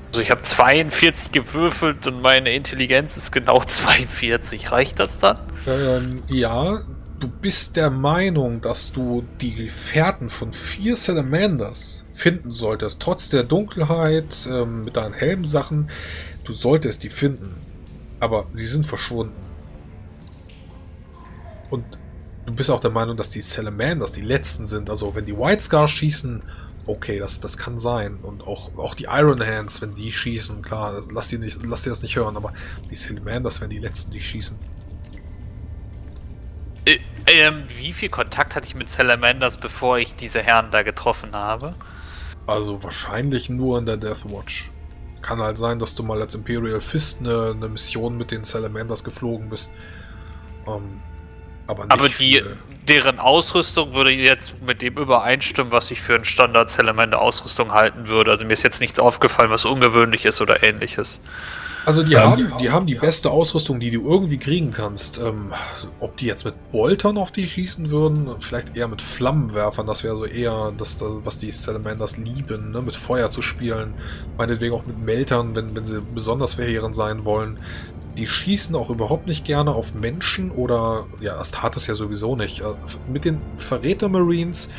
Also ich habe 42 gewürfelt und meine Intelligenz ist genau 42. Reicht das dann? Ähm, ja, du bist der Meinung, dass du die Gefährten von vier Salamanders finden solltest, trotz der Dunkelheit, ähm, mit deinen Helmsachen. Du solltest die finden. Aber sie sind verschwunden. Und du bist auch der Meinung, dass die Salamanders die letzten sind. Also wenn die White Scars schießen, okay, das, das kann sein. Und auch, auch die Iron Hands, wenn die schießen, klar, lass die das nicht hören, aber die Salamanders wären die letzten, die schießen. Äh, ähm, wie viel Kontakt hatte ich mit Salamanders, bevor ich diese Herren da getroffen habe? Also wahrscheinlich nur in der Death Watch. Kann halt sein, dass du mal als Imperial Fist eine, eine Mission mit den Salamanders geflogen bist. Ähm, aber Aber die, deren Ausrüstung würde jetzt mit dem übereinstimmen, was ich für einen Standard Salamander Ausrüstung halten würde. Also mir ist jetzt nichts aufgefallen, was ungewöhnlich ist oder ähnliches. Also die, Ähm, haben, die haben die beste Ausrüstung, die du irgendwie kriegen kannst. Ähm, ob die jetzt mit Boltern auf die schießen würden, vielleicht eher mit Flammenwerfern, das wäre so eher das, das, was die Salamanders lieben, ne? mit Feuer zu spielen. Meinetwegen auch mit Meltern, wenn, wenn sie besonders verheerend sein wollen. Die schießen auch überhaupt nicht gerne auf Menschen oder, ja, Astartes ja sowieso nicht. Äh, Mit den Verräter-Marines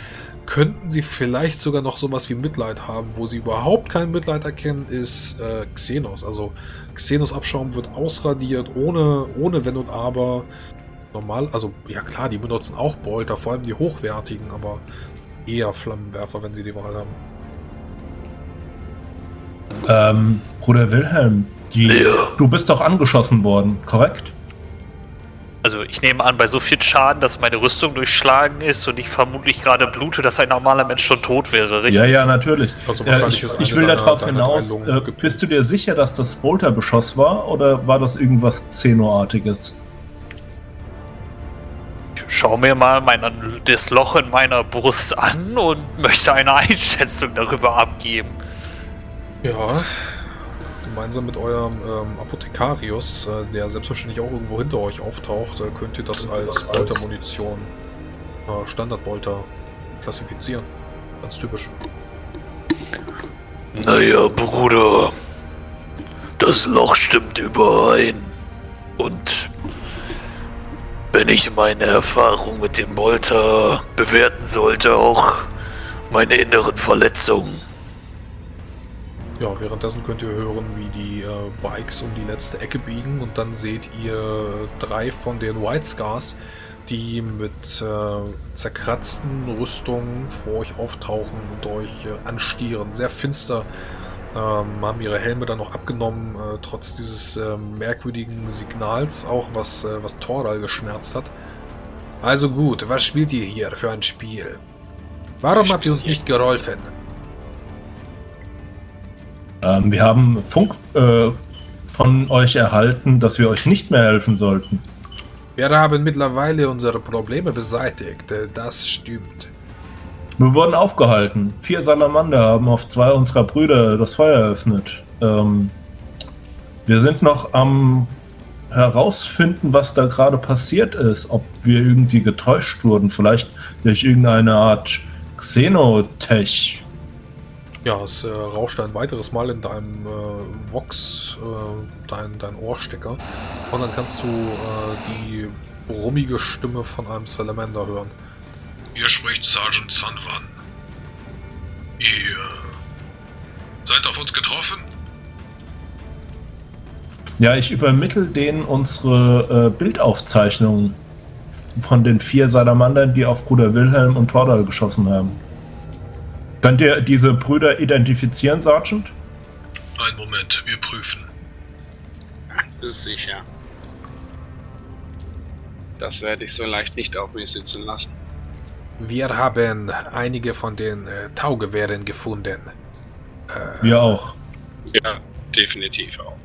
könnten sie vielleicht sogar noch sowas wie Mitleid haben. Wo sie überhaupt kein Mitleid erkennen, ist äh, Xenos. Also Xenos-Abschaum wird ausradiert, ohne, ohne Wenn und Aber. Normal, also ja klar, die benutzen auch Bolter, vor allem die hochwertigen, aber eher Flammenwerfer, wenn sie die Wahl haben. Ähm, Bruder Wilhelm, die, Ja. du bist doch angeschossen worden, korrekt? Also ich nehme an, bei so viel Schaden, dass meine Rüstung durchschlagen ist und ich vermutlich gerade blute, dass ein normaler Mensch schon tot wäre, richtig? Ja, ja, natürlich. Also wahrscheinlich ich, ich will darauf hinaus, äh, bist du dir sicher, dass das Bolter-Beschoss war oder war das irgendwas Xenoartiges? Ich schaue mir mal mein, das Loch in meiner Brust an und möchte eine Einschätzung darüber abgeben. Ja. Gemeinsam mit eurem ähm, Apothekarius, äh, der selbstverständlich auch irgendwo hinter euch auftaucht, äh, könnt ihr das als Boltermunition, äh, Standardbolter klassifizieren. Ganz typisch. Naja, Bruder. Das Loch stimmt überein. Und wenn ich meine Erfahrung mit dem Bolter bewerten sollte, auch meine inneren Verletzungen. Ja, währenddessen könnt ihr hören, wie die äh, Bikes um die letzte Ecke biegen und dann seht ihr drei von den White Scars, die mit äh, zerkratzten Rüstungen vor euch auftauchen und euch äh, anstieren. Sehr finster. Ähm, haben ihre Helme dann noch abgenommen, äh, trotz dieses äh, merkwürdigen Signals, auch was, äh, was Tordal geschmerzt hat. Also gut, was spielt ihr hier für ein Spiel? Warum habt ihr uns nicht geholfen? Ähm, wir haben Funk äh, von euch erhalten, dass wir euch nicht mehr helfen sollten. Wir haben mittlerweile unsere Probleme beseitigt. äh, Das stimmt. Wir wurden aufgehalten. Vier Salamander haben auf zwei unserer Brüder das Feuer eröffnet. Ähm, wir sind noch am herausfinden, was da gerade passiert ist. Ob wir irgendwie getäuscht wurden. Vielleicht durch irgendeine Art Xenotech. Ja, es äh, rauscht ein weiteres Mal in deinem äh, Vox, äh, dein, dein Ohrstecker. Und dann kannst du äh, die brummige Stimme von einem Salamander hören. Hier spricht Sergeant Sanwan. Ihr seid auf uns getroffen? Ja, ich übermittel denen unsere äh, Bildaufzeichnungen von den vier Salamandern, die auf Bruder Wilhelm und Tordal geschossen haben. Könnt ihr diese Brüder identifizieren, Sergeant? Ein Moment, wir prüfen. ist sicher. Das werde ich so leicht nicht auf mich sitzen lassen. Wir haben einige von den äh, Taugewehren gefunden. Äh, Wir auch. Ja, definitiv auch.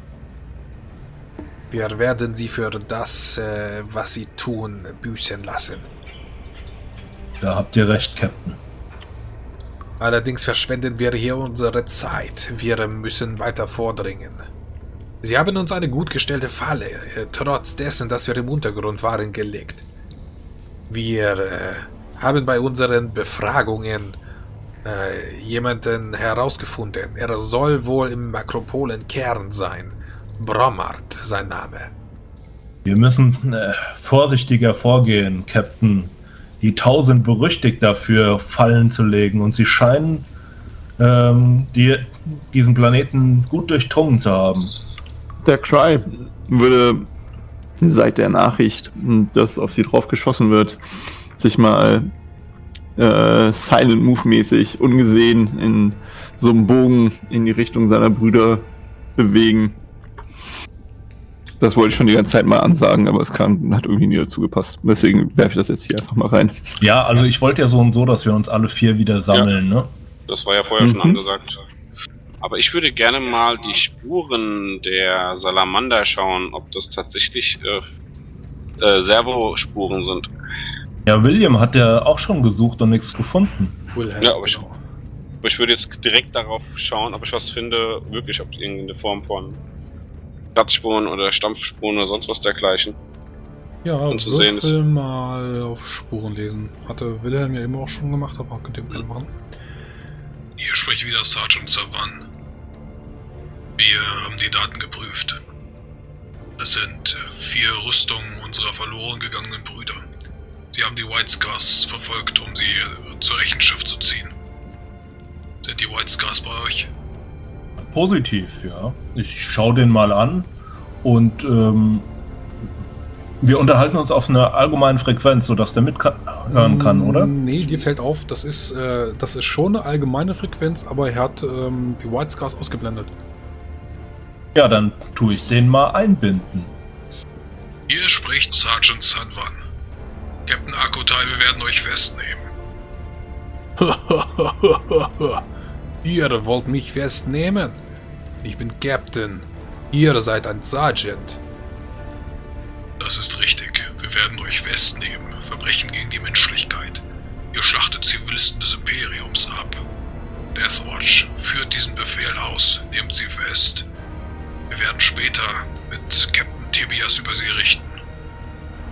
Wir werden sie für das, äh, was sie tun, büßen lassen. Da habt ihr recht, Captain. Allerdings verschwenden wir hier unsere Zeit. Wir müssen weiter vordringen. Sie haben uns eine gut gestellte Falle, äh, trotz dessen, dass wir im Untergrund waren, gelegt. Wir äh, haben bei unseren Befragungen äh, jemanden herausgefunden. Er soll wohl im Makropolenkern sein. Brommart, sein Name. Wir müssen äh, vorsichtiger vorgehen, Captain. Die Tau sind berüchtigt dafür, Fallen zu legen und sie scheinen ähm, die, diesen Planeten gut durchdrungen zu haben. Der Cry würde seit der Nachricht, dass auf sie drauf geschossen wird, sich mal äh, Silent Move mäßig ungesehen in so einem Bogen in die Richtung seiner Brüder bewegen. Das wollte ich schon die ganze Zeit mal ansagen, aber es kam, hat irgendwie nie dazu gepasst. Deswegen werfe ich das jetzt hier einfach mal rein. Ja, also ich wollte ja so und so, dass wir uns alle vier wieder sammeln, ne? Das war ja vorher schon Mhm. angesagt. Aber ich würde gerne mal die Spuren der Salamander schauen, ob das tatsächlich äh, äh, Servospuren sind. Ja, William hat ja auch schon gesucht und nichts gefunden. Wilhelm, Ja, aber ich-. Aber ich würde jetzt direkt darauf schauen, ob ich was finde, wirklich, ob irgendeine Form von Platzspuren oder Stampfspuren oder sonst was dergleichen. Ja, Und zu sehen ist- mal auf Spuren lesen. Hatte Wilhelm ja eben auch schon gemacht, aber könnt ihr Mhm. gerne machen. Hier spricht wieder Sergeant Savan. Wir haben die Daten geprüft. Es sind äh, vier Rüstungen unserer verloren gegangenen Brüder. Sie haben die White Scars verfolgt, um sie zur Rechenschaft zu ziehen. Sind die White Scars bei euch? Positiv, ja. Ich schaue den mal an und ähm, wir unterhalten uns auf einer allgemeinen Frequenz, sodass der mithören kann, oder? Nee, dir fällt auf, das ist, äh, das ist schon eine allgemeine Frequenz, aber er hat ähm, die White Scars ausgeblendet. Ja, dann tue ich den mal einbinden. Hier spricht Sergeant Sanwan. Captain Akutai, wir werden euch festnehmen. Ihr wollt mich festnehmen? Ich bin Captain. Ihr seid ein Sergeant. Das ist richtig. Wir werden euch festnehmen. Verbrechen gegen die Menschlichkeit. Ihr schlachtet Zivilisten des Imperiums ab. Deathwatch führt diesen Befehl aus. Nehmt sie fest. Wir werden später mit Captain Tibias über sie richten.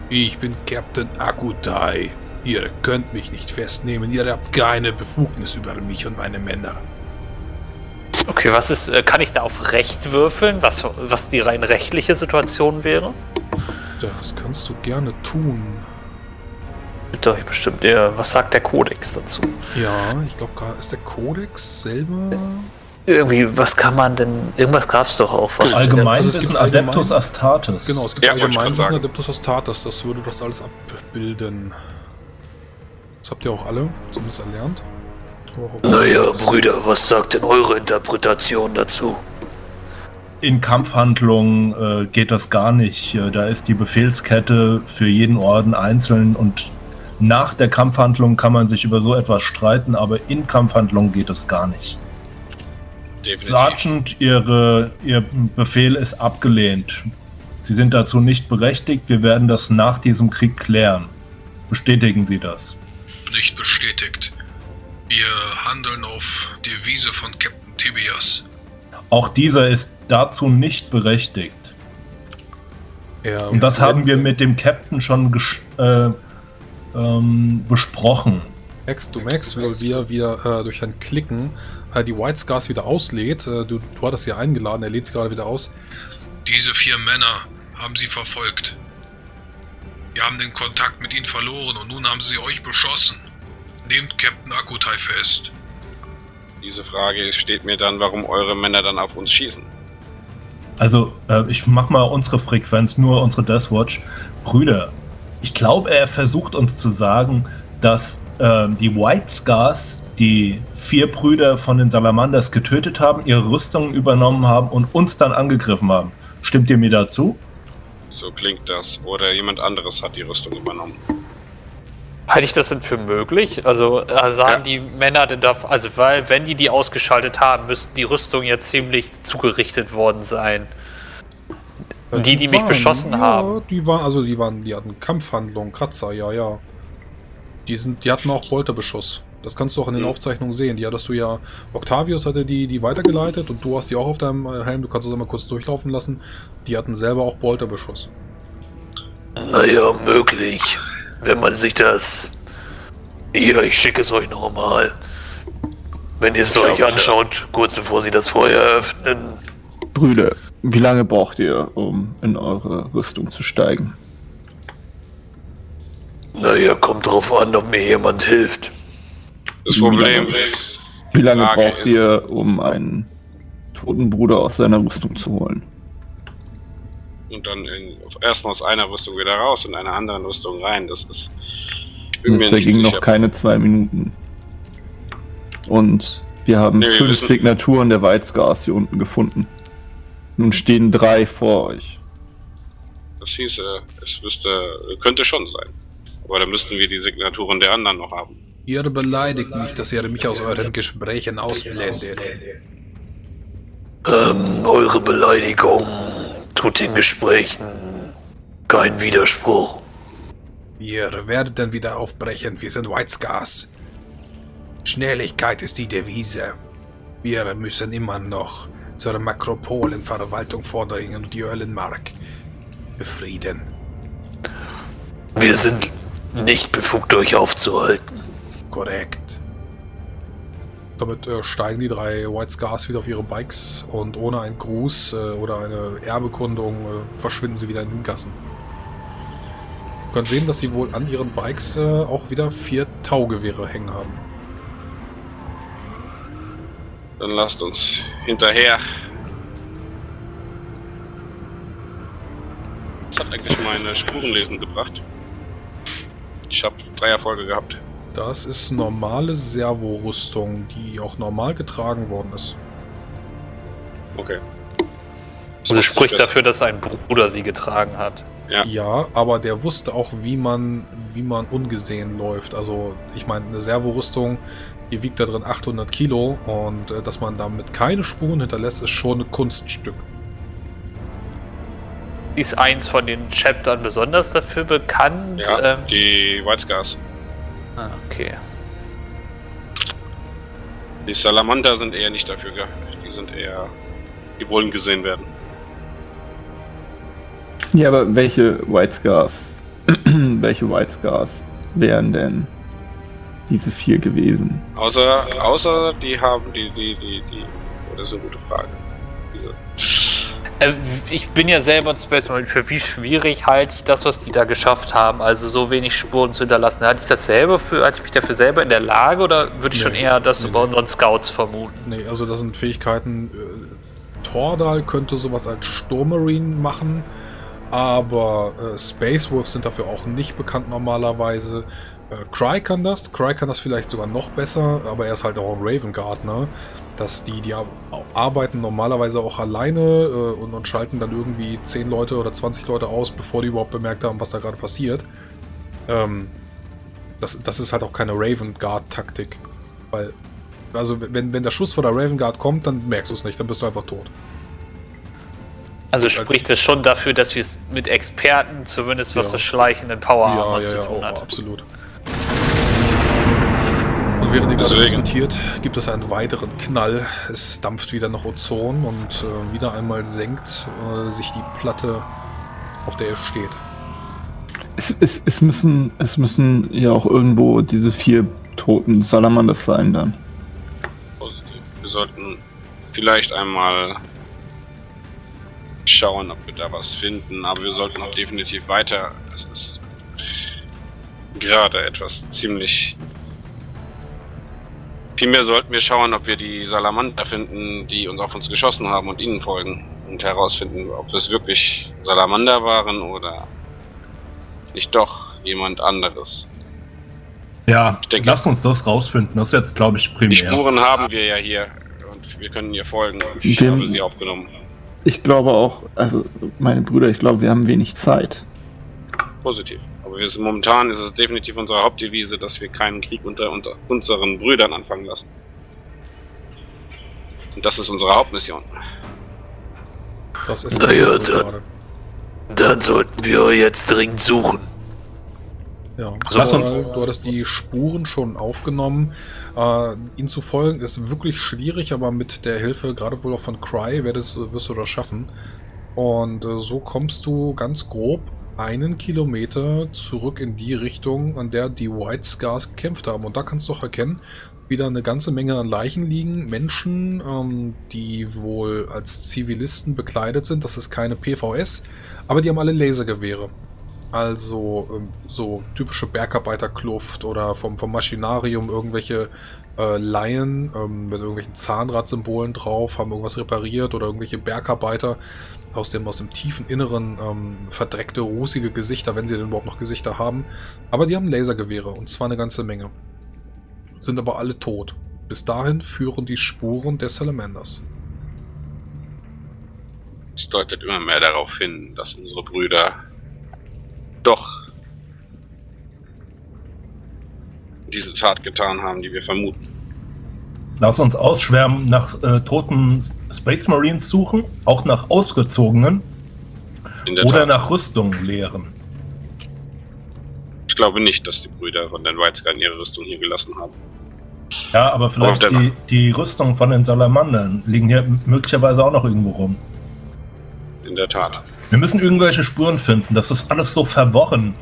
Ich bin Captain Akutai. Ihr könnt mich nicht festnehmen. Ihr habt keine Befugnis über mich und meine Männer. Okay, was ist, äh, kann ich da auf Recht würfeln, was, was die rein rechtliche Situation wäre? Das kannst du gerne tun. Doch, ich bestimmt. Ja, was sagt der Kodex dazu? Ja, ich glaube, ist der Kodex selber. Irgendwie, was kann man denn. Irgendwas gab es doch auch. Was Allgemein also es gibt ein Adeptus allgemein- Astartes. Genau, es gibt Ja, allgemein sagen. Adeptus Astartes. Das würde das alles abbilden. Das habt ihr auch alle zumindest erlernt. Naja, Brüder, was sagt denn eure Interpretation dazu? In Kampfhandlungen äh, geht das gar nicht. Äh, Da ist die Befehlskette für jeden Orden einzeln und nach der Kampfhandlung kann man sich über so etwas streiten, aber in Kampfhandlungen geht es gar nicht. Definitiv. Sergeant, ihre, Ihr Befehl ist abgelehnt. Sie sind dazu nicht berechtigt. Wir werden das nach diesem Krieg klären. Bestätigen Sie das? Nicht bestätigt. Wir handeln auf Devise von Captain Tibias. Auch dieser ist dazu nicht berechtigt. Er Und das haben wir mit dem Captain schon gesch- äh, ähm, besprochen. merkst, du merkst, wie wir wieder äh, durch ein Klicken äh, die White Scars wieder auslädt. Äh, du, du hattest sie eingeladen, er lädt sie gerade wieder aus. Diese vier Männer haben sie verfolgt. Wir haben den Kontakt mit ihnen verloren und nun haben sie euch beschossen. Nehmt Captain Akutai fest. Diese Frage steht mir dann, warum eure Männer dann auf uns schießen. Also, äh, ich mach mal unsere Frequenz, nur unsere Deathwatch. Brüder, ich glaube, er versucht uns zu sagen, dass äh, die White Scars die vier Brüder von den Salamanders getötet haben, ihre Rüstungen übernommen haben und uns dann angegriffen haben. Stimmt ihr mir dazu? So klingt das. Oder jemand anderes hat die Rüstung übernommen. Halte ich das denn für möglich? Also äh, sagen Ja. die Männer denn da, also weil, wenn die die ausgeschaltet haben, müssten die Rüstungen ja ziemlich zugerichtet worden sein. Ja, Die, die mich waren- beschossen ja, haben. Die waren, also die waren, die hatten Kampfhandlungen, Kratzer, ja, ja. Die sind, die hatten auch Bolterbeschuss. Das kannst du auch in den Mhm. Aufzeichnungen sehen. Die hattest du ja, Octavius hatte die, die weitergeleitet und du hast die auch auf deinem äh, Helm, du kannst es einmal kurz durchlaufen lassen. Die hatten selber auch Bolterbeschuss. Naja, möglich. Wenn man sich das. Hier, ich schicke es euch nochmal. Wenn ihr es euch ja. anschaut, kurz bevor sie das Feuer eröffnen. Brüder, wie lange braucht ihr, um in eure Rüstung zu steigen? Naja, kommt drauf an, ob mir jemand hilft. Das Wie Problem lange- ist, Wie lange braucht ihr, um einen toten Bruder aus seiner Rüstung zu holen? Und dann in, erstmal aus einer Rüstung wieder raus, in einer anderen Rüstung rein. Das ist. Es nicht vergingen noch keine zwei Minuten. Und wir haben Nee, wir fünf wissen- Signaturen der Weizgas hier unten gefunden. Nun stehen drei vor euch. Das hieße, es müsste, könnte schon sein. Aber dann müssten wir die Signaturen der anderen noch haben. Ihr beleidigt mich, dass ihr mich aus euren Gesprächen ausblendet. Ähm, eure Beleidigung tut den Gesprächen keinen Widerspruch. Ihr werdet dann wieder aufbrechen. Wir sind White Scars. Schnelligkeit ist die Devise. Wir müssen immer noch zur Makropolenverwaltung vordringen und die Öllenmark befrieden. Wir sind nicht befugt, euch aufzuhalten. Korrekt. Damit äh, steigen die drei White Scars wieder auf ihre Bikes und ohne einen Gruß äh, oder eine Erbekundung äh, verschwinden sie wieder in den Gassen. Ihr könnt sehen, dass sie wohl an ihren Bikes äh, auch wieder vier Taugewehre hängen haben. Dann lasst uns hinterher. Was hat eigentlich meine Spurenlesen gebracht? Ich habe drei Erfolge gehabt. Das ist normale Servorüstung, die auch normal getragen worden ist. Okay. Also spricht dafür, dass ein Bruder sie getragen hat. Ja. Ja, aber der wusste auch, wie man, wie man ungesehen läuft. Also, ich meine, eine Servorüstung, die wiegt da drin 800 Kilo und äh, dass man damit keine Spuren hinterlässt, ist schon ein Kunststück. Ist eins von den Chaptern besonders dafür bekannt? Ja, Ähm, die White Scars. Ah, okay. Die Salamander sind eher nicht dafür ge Die sind eher. Die wollen gesehen werden. Ja, aber welche White Scars, welche White Scars wären denn diese vier gewesen? Außer, außer die haben die, die, die, die. Oh, das ist eine gute Frage. Äh, ich bin ja selber ein Space Marine. Für wie schwierig halte ich das, was die da geschafft haben? Also so wenig Spuren zu hinterlassen. Halte ich das selber für, halte ich mich dafür selber in der Lage oder würde ich schon Nee, eher das nee, bei nee. unseren Scouts vermuten? Nee, also das sind Fähigkeiten. Äh, Tordal könnte sowas als Sturmmarine machen, aber äh, Space Wolves sind dafür auch nicht bekannt normalerweise. Äh, Cry kann das, Cry kann das vielleicht sogar noch besser, aber er ist halt auch ein Raven Guard, ne? Dass die, die ar- arbeiten normalerweise auch alleine äh, und, und schalten dann irgendwie 10 Leute oder 20 Leute aus, bevor die überhaupt bemerkt haben, was da gerade passiert. Ähm, das, das ist halt auch keine Raven Guard-Taktik. Weil also wenn, wenn der Schuss von der Raven Guard kommt, dann merkst du es nicht, dann bist du einfach tot. Also spricht das schon dafür, dass wir es mit Experten, zumindest was Ja. das Schleichen in Power Armor ja, zu ja, tun oh, hat. absolut. Während ihr gerade diskutiert, gibt es einen weiteren Knall. Es dampft wieder nach Ozon und äh, wieder einmal senkt äh, sich die Platte, auf der ihr steht. Es, es, es, müssen, es müssen ja auch irgendwo diese vier toten Salamanders sein dann. positiv. Wir sollten vielleicht einmal schauen, ob wir da was finden, aber wir sollten auch definitiv weiter. Es ist gerade etwas ziemlich. Vielmehr sollten wir schauen, ob wir die Salamander finden, die uns auf uns geschossen haben und ihnen folgen und herausfinden, ob es wirklich Salamander waren oder nicht doch jemand anderes. Ja, Ich denke- lasst uns das rausfinden. Das ist jetzt, glaube ich, Die primär. Spuren haben wir ja hier und wir können ihr folgen. Ich Wir- habe sie aufgenommen. Ich glaube auch, also meine Brüder, ich glaube, wir haben wenig Zeit. Positiv. Aber wir sind, momentan ist es definitiv unsere Hauptdevise, dass wir keinen Krieg unter, unter unseren Brüdern anfangen lassen. Und das ist unsere Hauptmission. Das ist Naja, dann- gerade. Dann sollten wir jetzt dringend suchen. Ja, So, uns- du, du hattest die Spuren schon aufgenommen. Äh, ihnen zu folgen ist wirklich schwierig, aber mit der Hilfe, gerade wohl auch von Cry, werdest, wirst du das schaffen. Und äh, so kommst du ganz grob einen Kilometer zurück in die Richtung, an der die White Scars gekämpft haben. Und da kannst du auch erkennen, wie da eine ganze Menge an Leichen liegen. Menschen, ähm, die wohl als Zivilisten bekleidet sind. Das ist keine PVS, aber die haben alle Lasergewehre. Also ähm, so typische Bergarbeiterkluft oder vom, vom Maschinarium irgendwelche äh, Laien ähm, mit irgendwelchen Zahnradsymbolen drauf, haben irgendwas repariert oder irgendwelche Bergarbeiter aus dem, aus dem tiefen Inneren ähm, verdreckte, rußige Gesichter, wenn sie denn überhaupt noch Gesichter haben. Aber die haben Lasergewehre und zwar eine ganze Menge. Sind aber alle tot. Bis dahin führen die Spuren der Salamanders. Es deutet immer mehr darauf hin, dass unsere Brüder doch diese Tat getan haben, die wir vermuten. Lass uns ausschwärmen nach äh, toten Space Marines suchen, auch nach ausgezogenen oder Tat. nach Rüstungen leeren. Ich glaube nicht, dass die Brüder von den Weizgern ihre Rüstung hier gelassen haben. Ja, aber vielleicht die, die Rüstung von den Salamandern liegen hier möglicherweise auch noch irgendwo rum. In der Tat. Wir müssen irgendwelche Spuren finden. Das ist alles so verworren.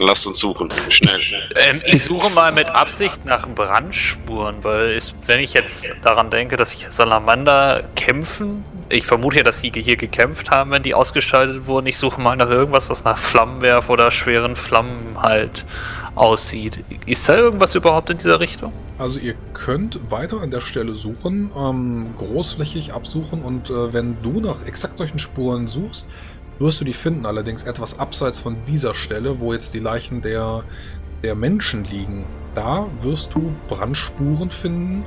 Lasst uns suchen. Schnell. Ähm, ich suche mal mit Absicht nach Brandspuren, weil ist, wenn ich jetzt daran denke, dass sich Salamander kämpfen, ich vermute ja, dass sie hier gekämpft haben, wenn die ausgeschaltet wurden. Ich suche mal nach irgendwas, was nach Flammenwerf oder schweren Flammen halt aussieht. Ist da irgendwas überhaupt in dieser Richtung? Also ihr könnt weiter an der Stelle suchen, ähm, großflächig absuchen und äh, wenn du nach exakt solchen Spuren suchst, wirst du die finden, allerdings etwas abseits von dieser Stelle, wo jetzt die Leichen der, der Menschen liegen. Da wirst du Brandspuren finden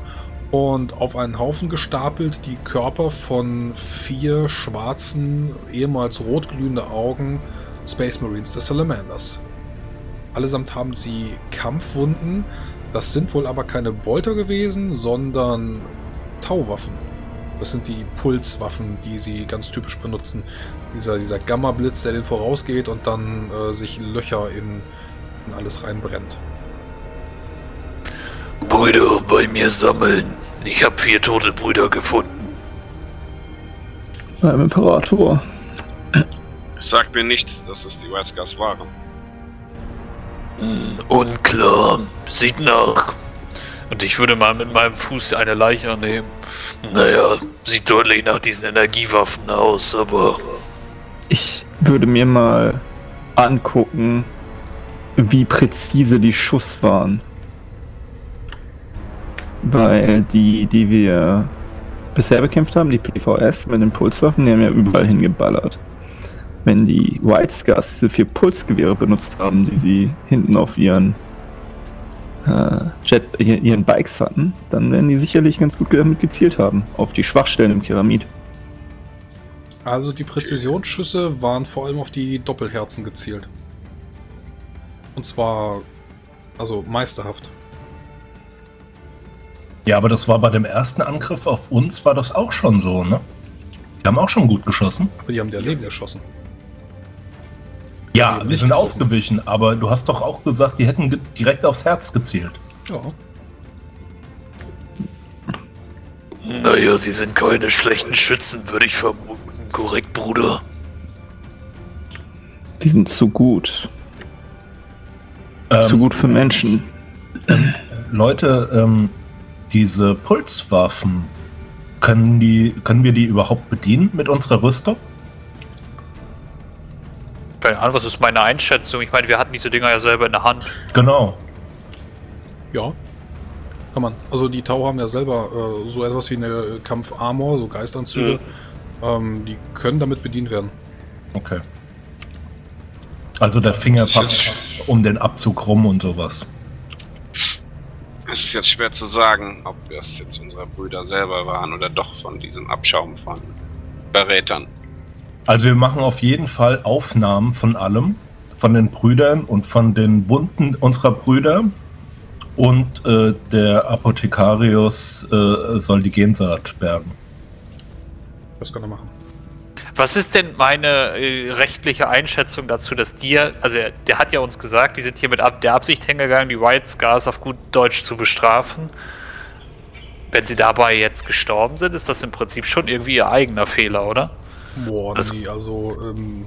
und auf einen Haufen gestapelt die Körper von vier schwarzen, ehemals rotglühende Augen Space Marines des Salamanders. Allesamt haben sie Kampfwunden, das sind wohl aber keine Bolter gewesen, sondern Tauwaffen. Das sind die Pulswaffen, die sie ganz typisch benutzen. Dieser, dieser Gamma-Blitz, der den vorausgeht und dann äh, sich Löcher in, in alles reinbrennt. Brüder bei mir sammeln. Ich habe vier tote Brüder gefunden. Beim Imperator. Sagt mir nicht, dass es die Weizgars waren. Hm, unklar. Sieht nach. Und ich würde mal mit meinem Fuß eine Leiche nehmen. Naja, sieht deutlich nach diesen Energiewaffen aus, aber Ich würde mir mal angucken, wie präzise die Schuss waren. Weil die, die wir bisher bekämpft haben, die PVS mit den Pulswaffen, die haben ja überall hingeballert. Wenn die White Scars diese vier Pulsgewehre benutzt haben, die sie hinten auf ihren äh, Jet, ihren Bikes hatten, dann werden die sicherlich ganz gut damit gezielt haben. Auf die Schwachstellen im Pyramid. Also die Präzisionsschüsse waren vor allem auf die Doppelherzen gezielt. Und zwar, also meisterhaft. Ja, aber das war bei dem ersten Angriff auf uns, war das auch schon so, ne? Die haben auch schon gut geschossen. Aber die haben der Leben erschossen. Ja, Die sind getroffen. ausgewichen, aber du hast doch auch gesagt, die hätten ge- direkt aufs Herz gezielt. Ja. naja, sie sind keine schlechten Schützen, würde ich vermuten. Korrekt, Bruder. Die sind zu gut. Ähm, zu gut für Menschen. Leute, ähm, diese Pulswaffen, können, die, können wir die überhaupt bedienen mit unserer Rüstung? Keine Ahnung, was ist meine Einschätzung? Ich meine, wir hatten diese Dinger ja selber in der Hand. Genau. Ja. Kann man. Also die Tau haben ja selber äh, so etwas wie eine Kampfarmor, so Geistanzüge. Ähm, die können damit bedient werden. Okay. Also der Finger passt um den Abzug rum und sowas. Es ist jetzt schwer zu sagen, ob es jetzt unsere Brüder selber waren oder doch von diesem Abschaum von Verrätern. Also wir machen auf jeden Fall Aufnahmen von allem, von den Brüdern und von den Wunden unserer Brüder. Und äh, der Apothekarius äh, soll die Gensaat bergen. Das kann er machen. Was ist denn meine äh, rechtliche Einschätzung dazu, dass dir, also er, der hat ja uns gesagt, die sind hier mit ab, der Absicht hingegangen, die White Scars auf gut Deutsch zu bestrafen. Wenn sie dabei jetzt gestorben sind, ist das im Prinzip schon irgendwie ihr eigener Fehler, oder? Boah, Also- nee, also, ähm,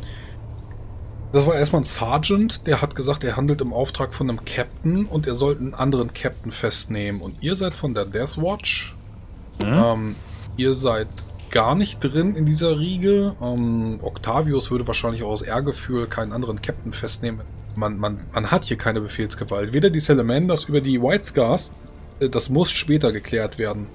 das war erstmal ein Sergeant, der hat gesagt, er handelt im Auftrag von einem Captain und er sollte einen anderen Captain festnehmen. Und ihr seid von der Death Watch. Ähm, ihr seid gar nicht drin in dieser Riege. Ähm, Octavius würde wahrscheinlich auch aus Ehrgefühl keinen anderen Captain festnehmen. Man, man, man hat hier keine Befehlsgewalt. Weder die Salamanders über die White Scars, äh, das muss später geklärt werden.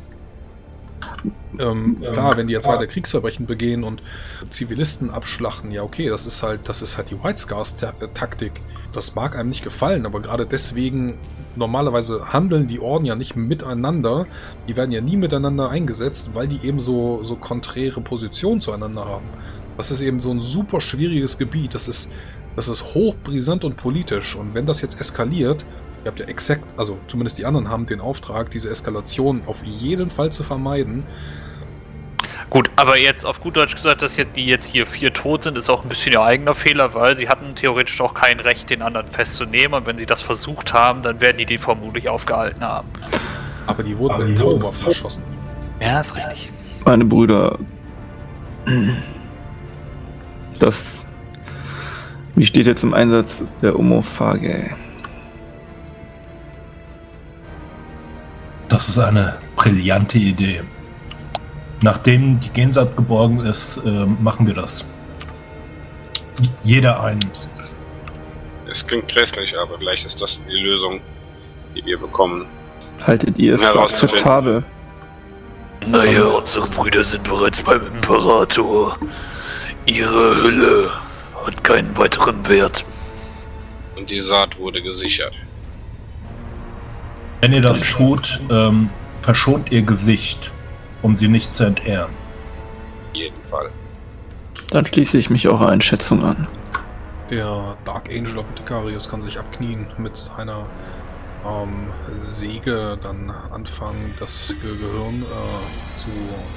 Ähm, klar, wenn die jetzt weiter Kriegsverbrechen begehen und Zivilisten abschlachten, ja okay, das ist halt, das ist halt die White Scars Ta Taktik. Das mag einem nicht gefallen, aber gerade deswegen normalerweise handeln die Orden ja nicht miteinander. Die werden ja nie miteinander eingesetzt, weil die eben so so konträre Positionen zueinander haben. Das ist eben so ein super schwieriges Gebiet. Das ist das ist hochbrisant und politisch. Und wenn das jetzt eskaliert, ihr habt ja exakt, also zumindest die anderen haben den Auftrag, diese Eskalation auf jeden Fall zu vermeiden. Gut, aber jetzt auf gut Deutsch gesagt, dass die jetzt hier vier tot sind, ist auch ein bisschen ihr eigener Fehler, weil sie hatten theoretisch auch kein Recht, den anderen festzunehmen. Und wenn sie das versucht haben, dann werden die die vermutlich aufgehalten haben. Aber die wurden mit Tauber verschossen. Ja, ist richtig. Meine Brüder. Das. Wie steht jetzt im Einsatz der Omophage? Das ist eine brillante Idee. Nachdem die Gensaat geborgen ist, äh, machen wir das. Jeder einen. Es klingt grässlich, aber vielleicht ist das die Lösung, die wir bekommen. Haltet ihr es für akzeptabel? Naja, unsere Brüder sind bereits beim Imperator. Ihre Hülle hat keinen weiteren Wert. Und die Saat wurde gesichert. Wenn ihr das tut, ähm, verschont ihr Gesicht, um sie nicht zu entehren. In jedem Fall. Dann schließe ich mich eurer Einschätzung an. Der Dark Angel Apothekarius kann sich abknien mit seiner ähm, Säge dann anfangen, das Ge Gehirn äh, zu,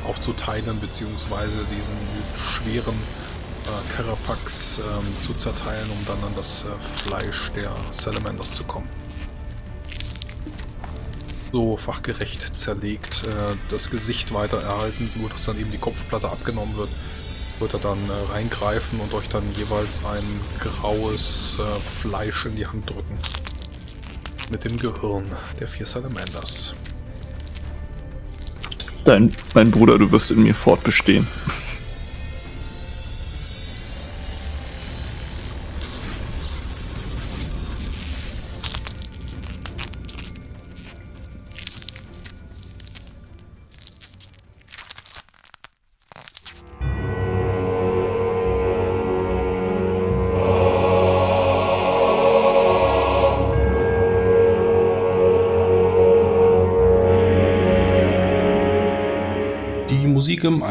aufzuteilen, beziehungsweise diesen schweren äh, Carapax ähm, zu zerteilen, um dann an das äh, Fleisch der Salamanders zu kommen. So fachgerecht zerlegt, äh, das Gesicht weiter erhalten, nur dass dann eben die Kopfplatte abgenommen wird wird er dann äh, reingreifen und euch dann jeweils ein graues äh, Fleisch in die Hand drücken. Mit dem Gehirn der vier Salamanders. Dein, mein Bruder, du wirst in mir fortbestehen.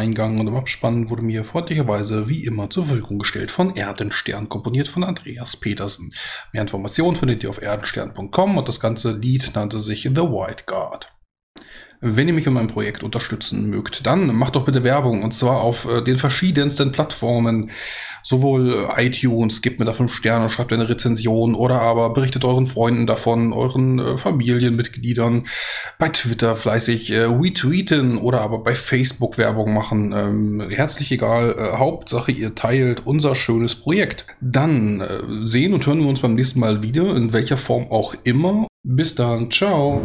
Eingang und im Abspann wurde mir freundlicherweise wie immer zur Verfügung gestellt von Erdenstern, komponiert von Andreas Petersen. Mehr Informationen findet ihr auf erdenstern.com und das ganze Lied nannte sich The White Guard. Wenn ihr mich in meinem Projekt unterstützen mögt, dann macht doch bitte Werbung und zwar auf äh, den verschiedensten Plattformen. Sowohl äh, iTunes, gebt mir da 5 Sterne, schreibt eine Rezension oder aber berichtet euren Freunden davon, euren äh, Familienmitgliedern. Bei Twitter fleißig äh, retweeten oder aber bei Facebook Werbung machen. Ähm, herzlich egal, äh, Hauptsache ihr teilt unser schönes Projekt. Dann äh, sehen und hören wir uns beim nächsten Mal wieder, in welcher Form auch immer. Bis dann, ciao.